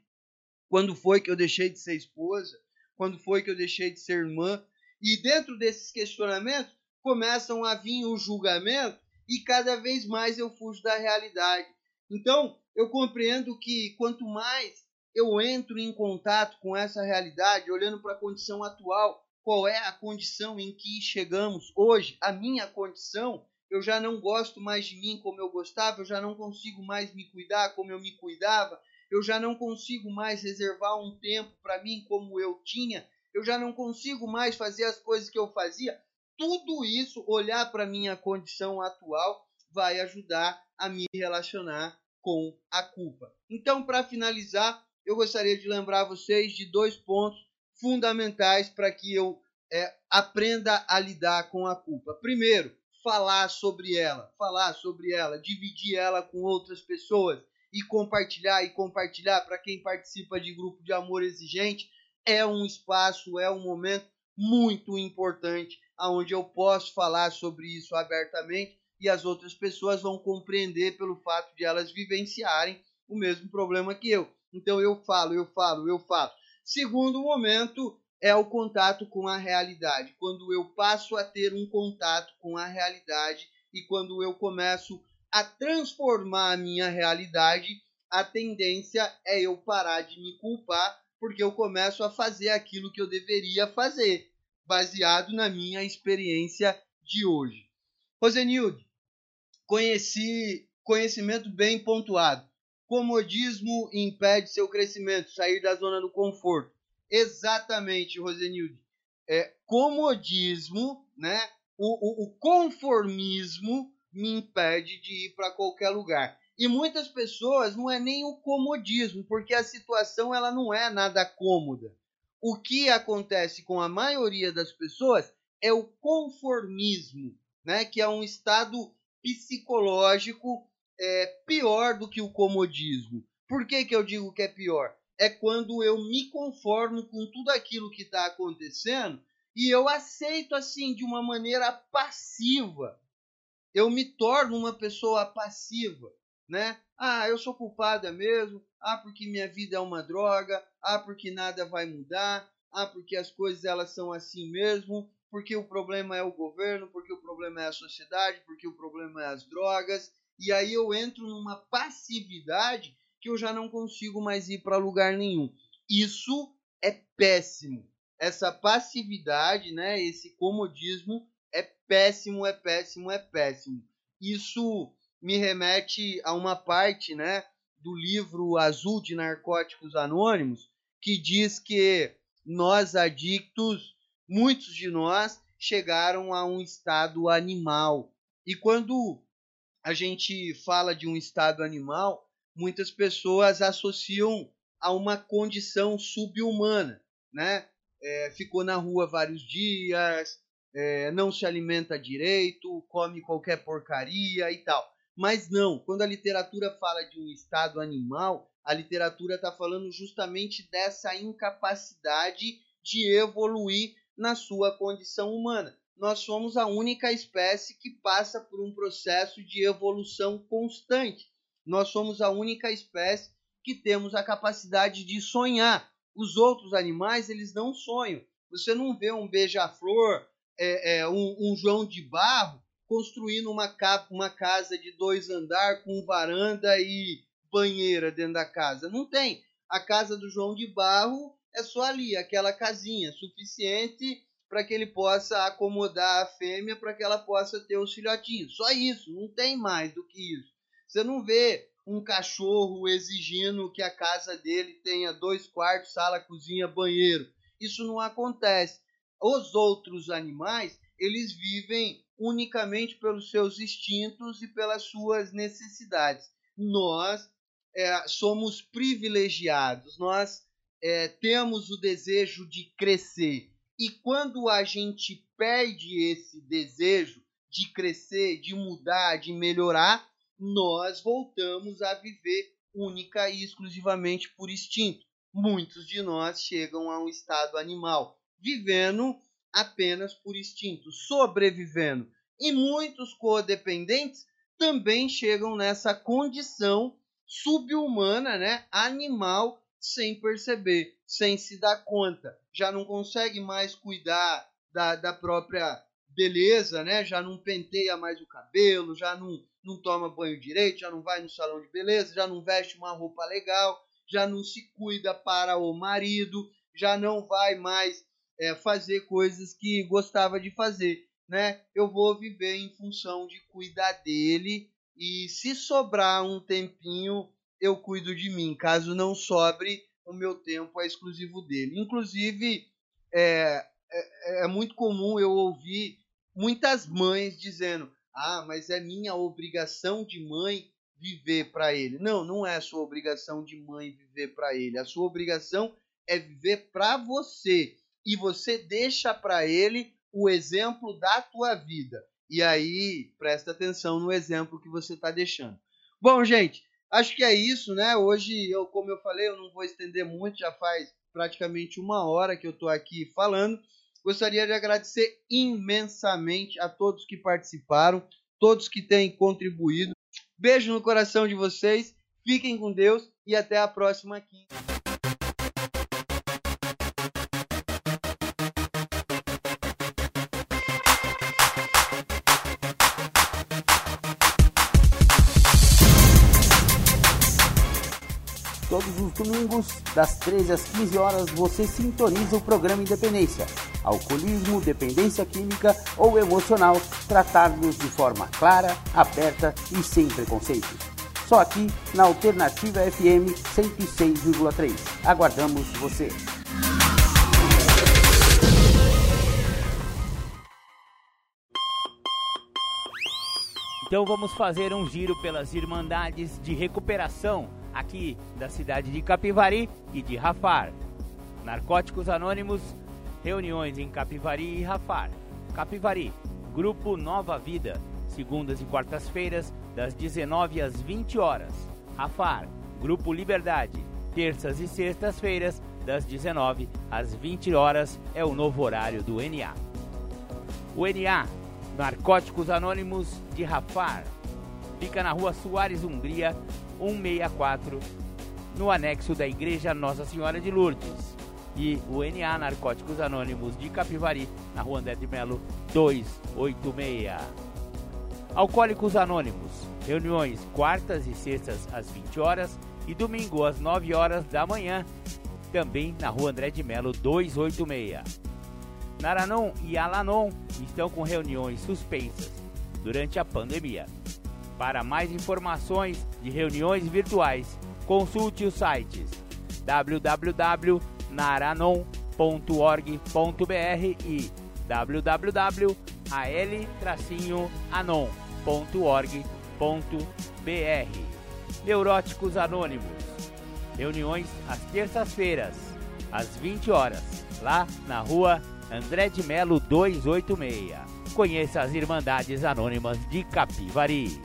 quando foi que eu deixei de ser esposa, quando foi que eu deixei de ser irmã. E dentro desses questionamentos começam a vir o julgamento e cada vez mais eu fujo da realidade. Então, eu compreendo que quanto mais eu entro em contato com essa realidade, olhando para a condição atual, qual é a condição em que chegamos hoje, a minha condição, eu já não gosto mais de mim como eu gostava, eu já não consigo mais me cuidar como eu me cuidava, eu já não consigo mais reservar um tempo para mim como eu tinha, eu já não consigo mais fazer as coisas que eu fazia. Tudo isso, olhar para minha condição atual, vai ajudar a me relacionar com a culpa. Então, para finalizar, eu gostaria de lembrar vocês de dois pontos fundamentais para que eu é, aprenda a lidar com a culpa. Primeiro, falar sobre ela, falar sobre ela, dividir ela com outras pessoas e compartilhar e compartilhar para quem participa de grupo de amor exigente é um espaço, é um momento muito importante aonde eu posso falar sobre isso abertamente e as outras pessoas vão compreender pelo fato de elas vivenciarem o mesmo problema que eu. Então eu falo, eu falo, eu falo. Segundo momento é o contato com a realidade. Quando eu passo a ter um contato com a realidade e quando eu começo a transformar a minha realidade, a tendência é eu parar de me culpar porque eu começo a fazer aquilo que eu deveria fazer, baseado na minha experiência de hoje. Rosenilde, conheci conhecimento bem pontuado. Comodismo impede seu crescimento, sair da zona do conforto. Exatamente, Rosenilde. É, comodismo, né? O, o, o conformismo me impede de ir para qualquer lugar. E muitas pessoas não é nem o comodismo, porque a situação ela não é nada cômoda. O que acontece com a maioria das pessoas é o conformismo, né? Que é um estado psicológico é, pior do que o comodismo. Por que, que eu digo que é pior? É quando eu me conformo com tudo aquilo que está acontecendo e eu aceito assim de uma maneira passiva. Eu me torno uma pessoa passiva né? Ah, eu sou culpada mesmo. Ah, porque minha vida é uma droga. Ah, porque nada vai mudar. Ah, porque as coisas elas são assim mesmo. Porque o problema é o governo, porque o problema é a sociedade, porque o problema é as drogas. E aí eu entro numa passividade que eu já não consigo mais ir para lugar nenhum. Isso é péssimo. Essa passividade, né, esse comodismo é péssimo, é péssimo, é péssimo. Isso me remete a uma parte né, do livro Azul de Narcóticos Anônimos, que diz que nós adictos, muitos de nós, chegaram a um estado animal. E quando a gente fala de um estado animal, muitas pessoas associam a uma condição subhumana, né? É, ficou na rua vários dias, é, não se alimenta direito, come qualquer porcaria e tal. Mas não, quando a literatura fala de um estado animal, a literatura está falando justamente dessa incapacidade de evoluir na sua condição humana. Nós somos a única espécie que passa por um processo de evolução constante. Nós somos a única espécie que temos a capacidade de sonhar. Os outros animais, eles não sonham. Você não vê um beija-flor, é, é, um, um João de Barro, construindo uma, uma casa de dois andares com varanda e banheira dentro da casa. Não tem. A casa do João de Barro é só ali, aquela casinha, suficiente para que ele possa acomodar a fêmea para que ela possa ter os filhotinhos. Só isso, não tem mais do que isso. Você não vê um cachorro exigindo que a casa dele tenha dois quartos, sala, cozinha, banheiro. Isso não acontece. Os outros animais, eles vivem unicamente pelos seus instintos e pelas suas necessidades. Nós é, somos privilegiados, nós é, temos o desejo de crescer. E quando a gente perde esse desejo de crescer, de mudar, de melhorar, nós voltamos a viver única e exclusivamente por instinto. Muitos de nós chegam a um estado animal, vivendo apenas por instinto, sobrevivendo. E muitos codependentes também chegam nessa condição subhumana, né, animal, sem perceber, sem se dar conta. Já não consegue mais cuidar da, da própria beleza, né? Já não penteia mais o cabelo, já não, não toma banho direito, já não vai no salão de beleza, já não veste uma roupa legal, já não se cuida para o marido, já não vai mais é, fazer coisas que gostava de fazer, né? Eu vou viver em função de cuidar dele e se sobrar um tempinho eu cuido de mim. Caso não sobre, o meu tempo é exclusivo dele. Inclusive é, é, é muito comum eu ouvir muitas mães dizendo: ah, mas é minha obrigação de mãe viver para ele. Não, não é a sua obrigação de mãe viver para ele. A sua obrigação é viver para você e você deixa para ele o exemplo da tua vida. E aí, presta atenção no exemplo que você está deixando. Bom, gente, acho que é isso, né? Hoje, eu, como eu falei, eu não vou estender muito, já faz praticamente uma hora que eu estou aqui falando. Gostaria de agradecer imensamente a todos que participaram, todos que têm contribuído. Beijo no coração de vocês, fiquem com Deus e até a próxima quinta. Domingos, das 13 às 15 horas, você sintoniza o programa Independência. Alcoolismo, dependência química ou emocional, tratados de forma clara, aberta e sem preconceitos. Só aqui na Alternativa FM 106,3. Aguardamos você. Então vamos fazer um giro pelas Irmandades de Recuperação aqui da cidade de Capivari e de Rafar. Narcóticos Anônimos, reuniões em Capivari e Rafar. Capivari, Grupo Nova Vida, segundas e quartas-feiras, das 19 às 20 horas. Rafar, Grupo Liberdade, terças e sextas-feiras, das 19 às 20 horas, é o novo horário do NA. O NA, Narcóticos Anônimos de Rafar, fica na rua Soares Hungria, 164, no anexo da Igreja Nossa Senhora de Lourdes. E o NA Narcóticos Anônimos de Capivari, na rua André de Melo 286. Alcoólicos Anônimos, reuniões quartas e sextas às 20 horas e domingo às 9 horas da manhã, também na rua André de Melo 286. Naranon e Alanon estão com reuniões suspensas durante a pandemia. Para mais informações de reuniões virtuais, consulte os sites www.naranon.org.br e www.al-anon.org.br. Neuróticos Anônimos. Reuniões às terças-feiras, às 20 horas, lá na rua André de Melo 286. Conheça as Irmandades Anônimas de Capivari.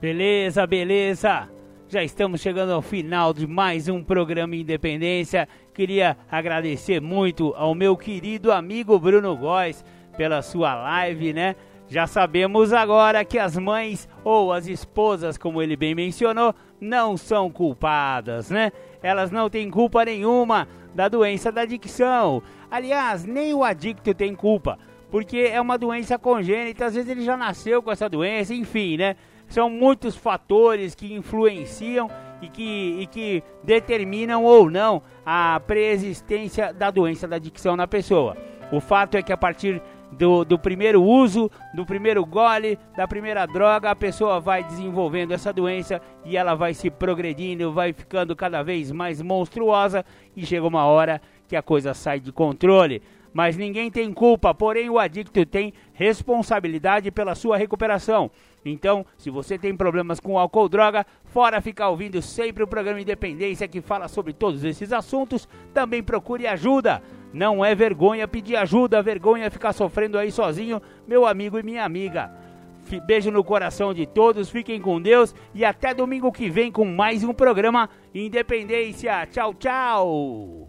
Beleza, beleza. Já estamos chegando ao final de mais um programa Independência. Queria agradecer muito ao meu querido amigo Bruno Góes pela sua live, né? Já sabemos agora que as mães ou as esposas, como ele bem mencionou, não são culpadas, né? Elas não têm culpa nenhuma da doença da adicção. Aliás, nem o adicto tem culpa, porque é uma doença congênita, às vezes ele já nasceu com essa doença, enfim, né? São muitos fatores que influenciam e que, e que determinam ou não a preexistência da doença da adicção na pessoa. O fato é que a partir do, do, primeiro uso, do primeiro gole, da primeira droga, a pessoa vai desenvolvendo essa doença e ela vai se progredindo, vai ficando cada vez mais monstruosa e chega uma hora que a coisa sai de controle. Mas ninguém tem culpa, porém o adicto tem responsabilidade pela sua recuperação. Então, se você tem problemas com álcool ou droga, fora ficar ouvindo sempre o programa Independência que fala sobre todos esses assuntos, também procure ajuda. Não é vergonha pedir ajuda, vergonha ficar sofrendo aí sozinho, meu amigo e minha amiga. Beijo no coração de todos, fiquem com Deus e até domingo que vem com mais um programa Independência. Tchau, tchau!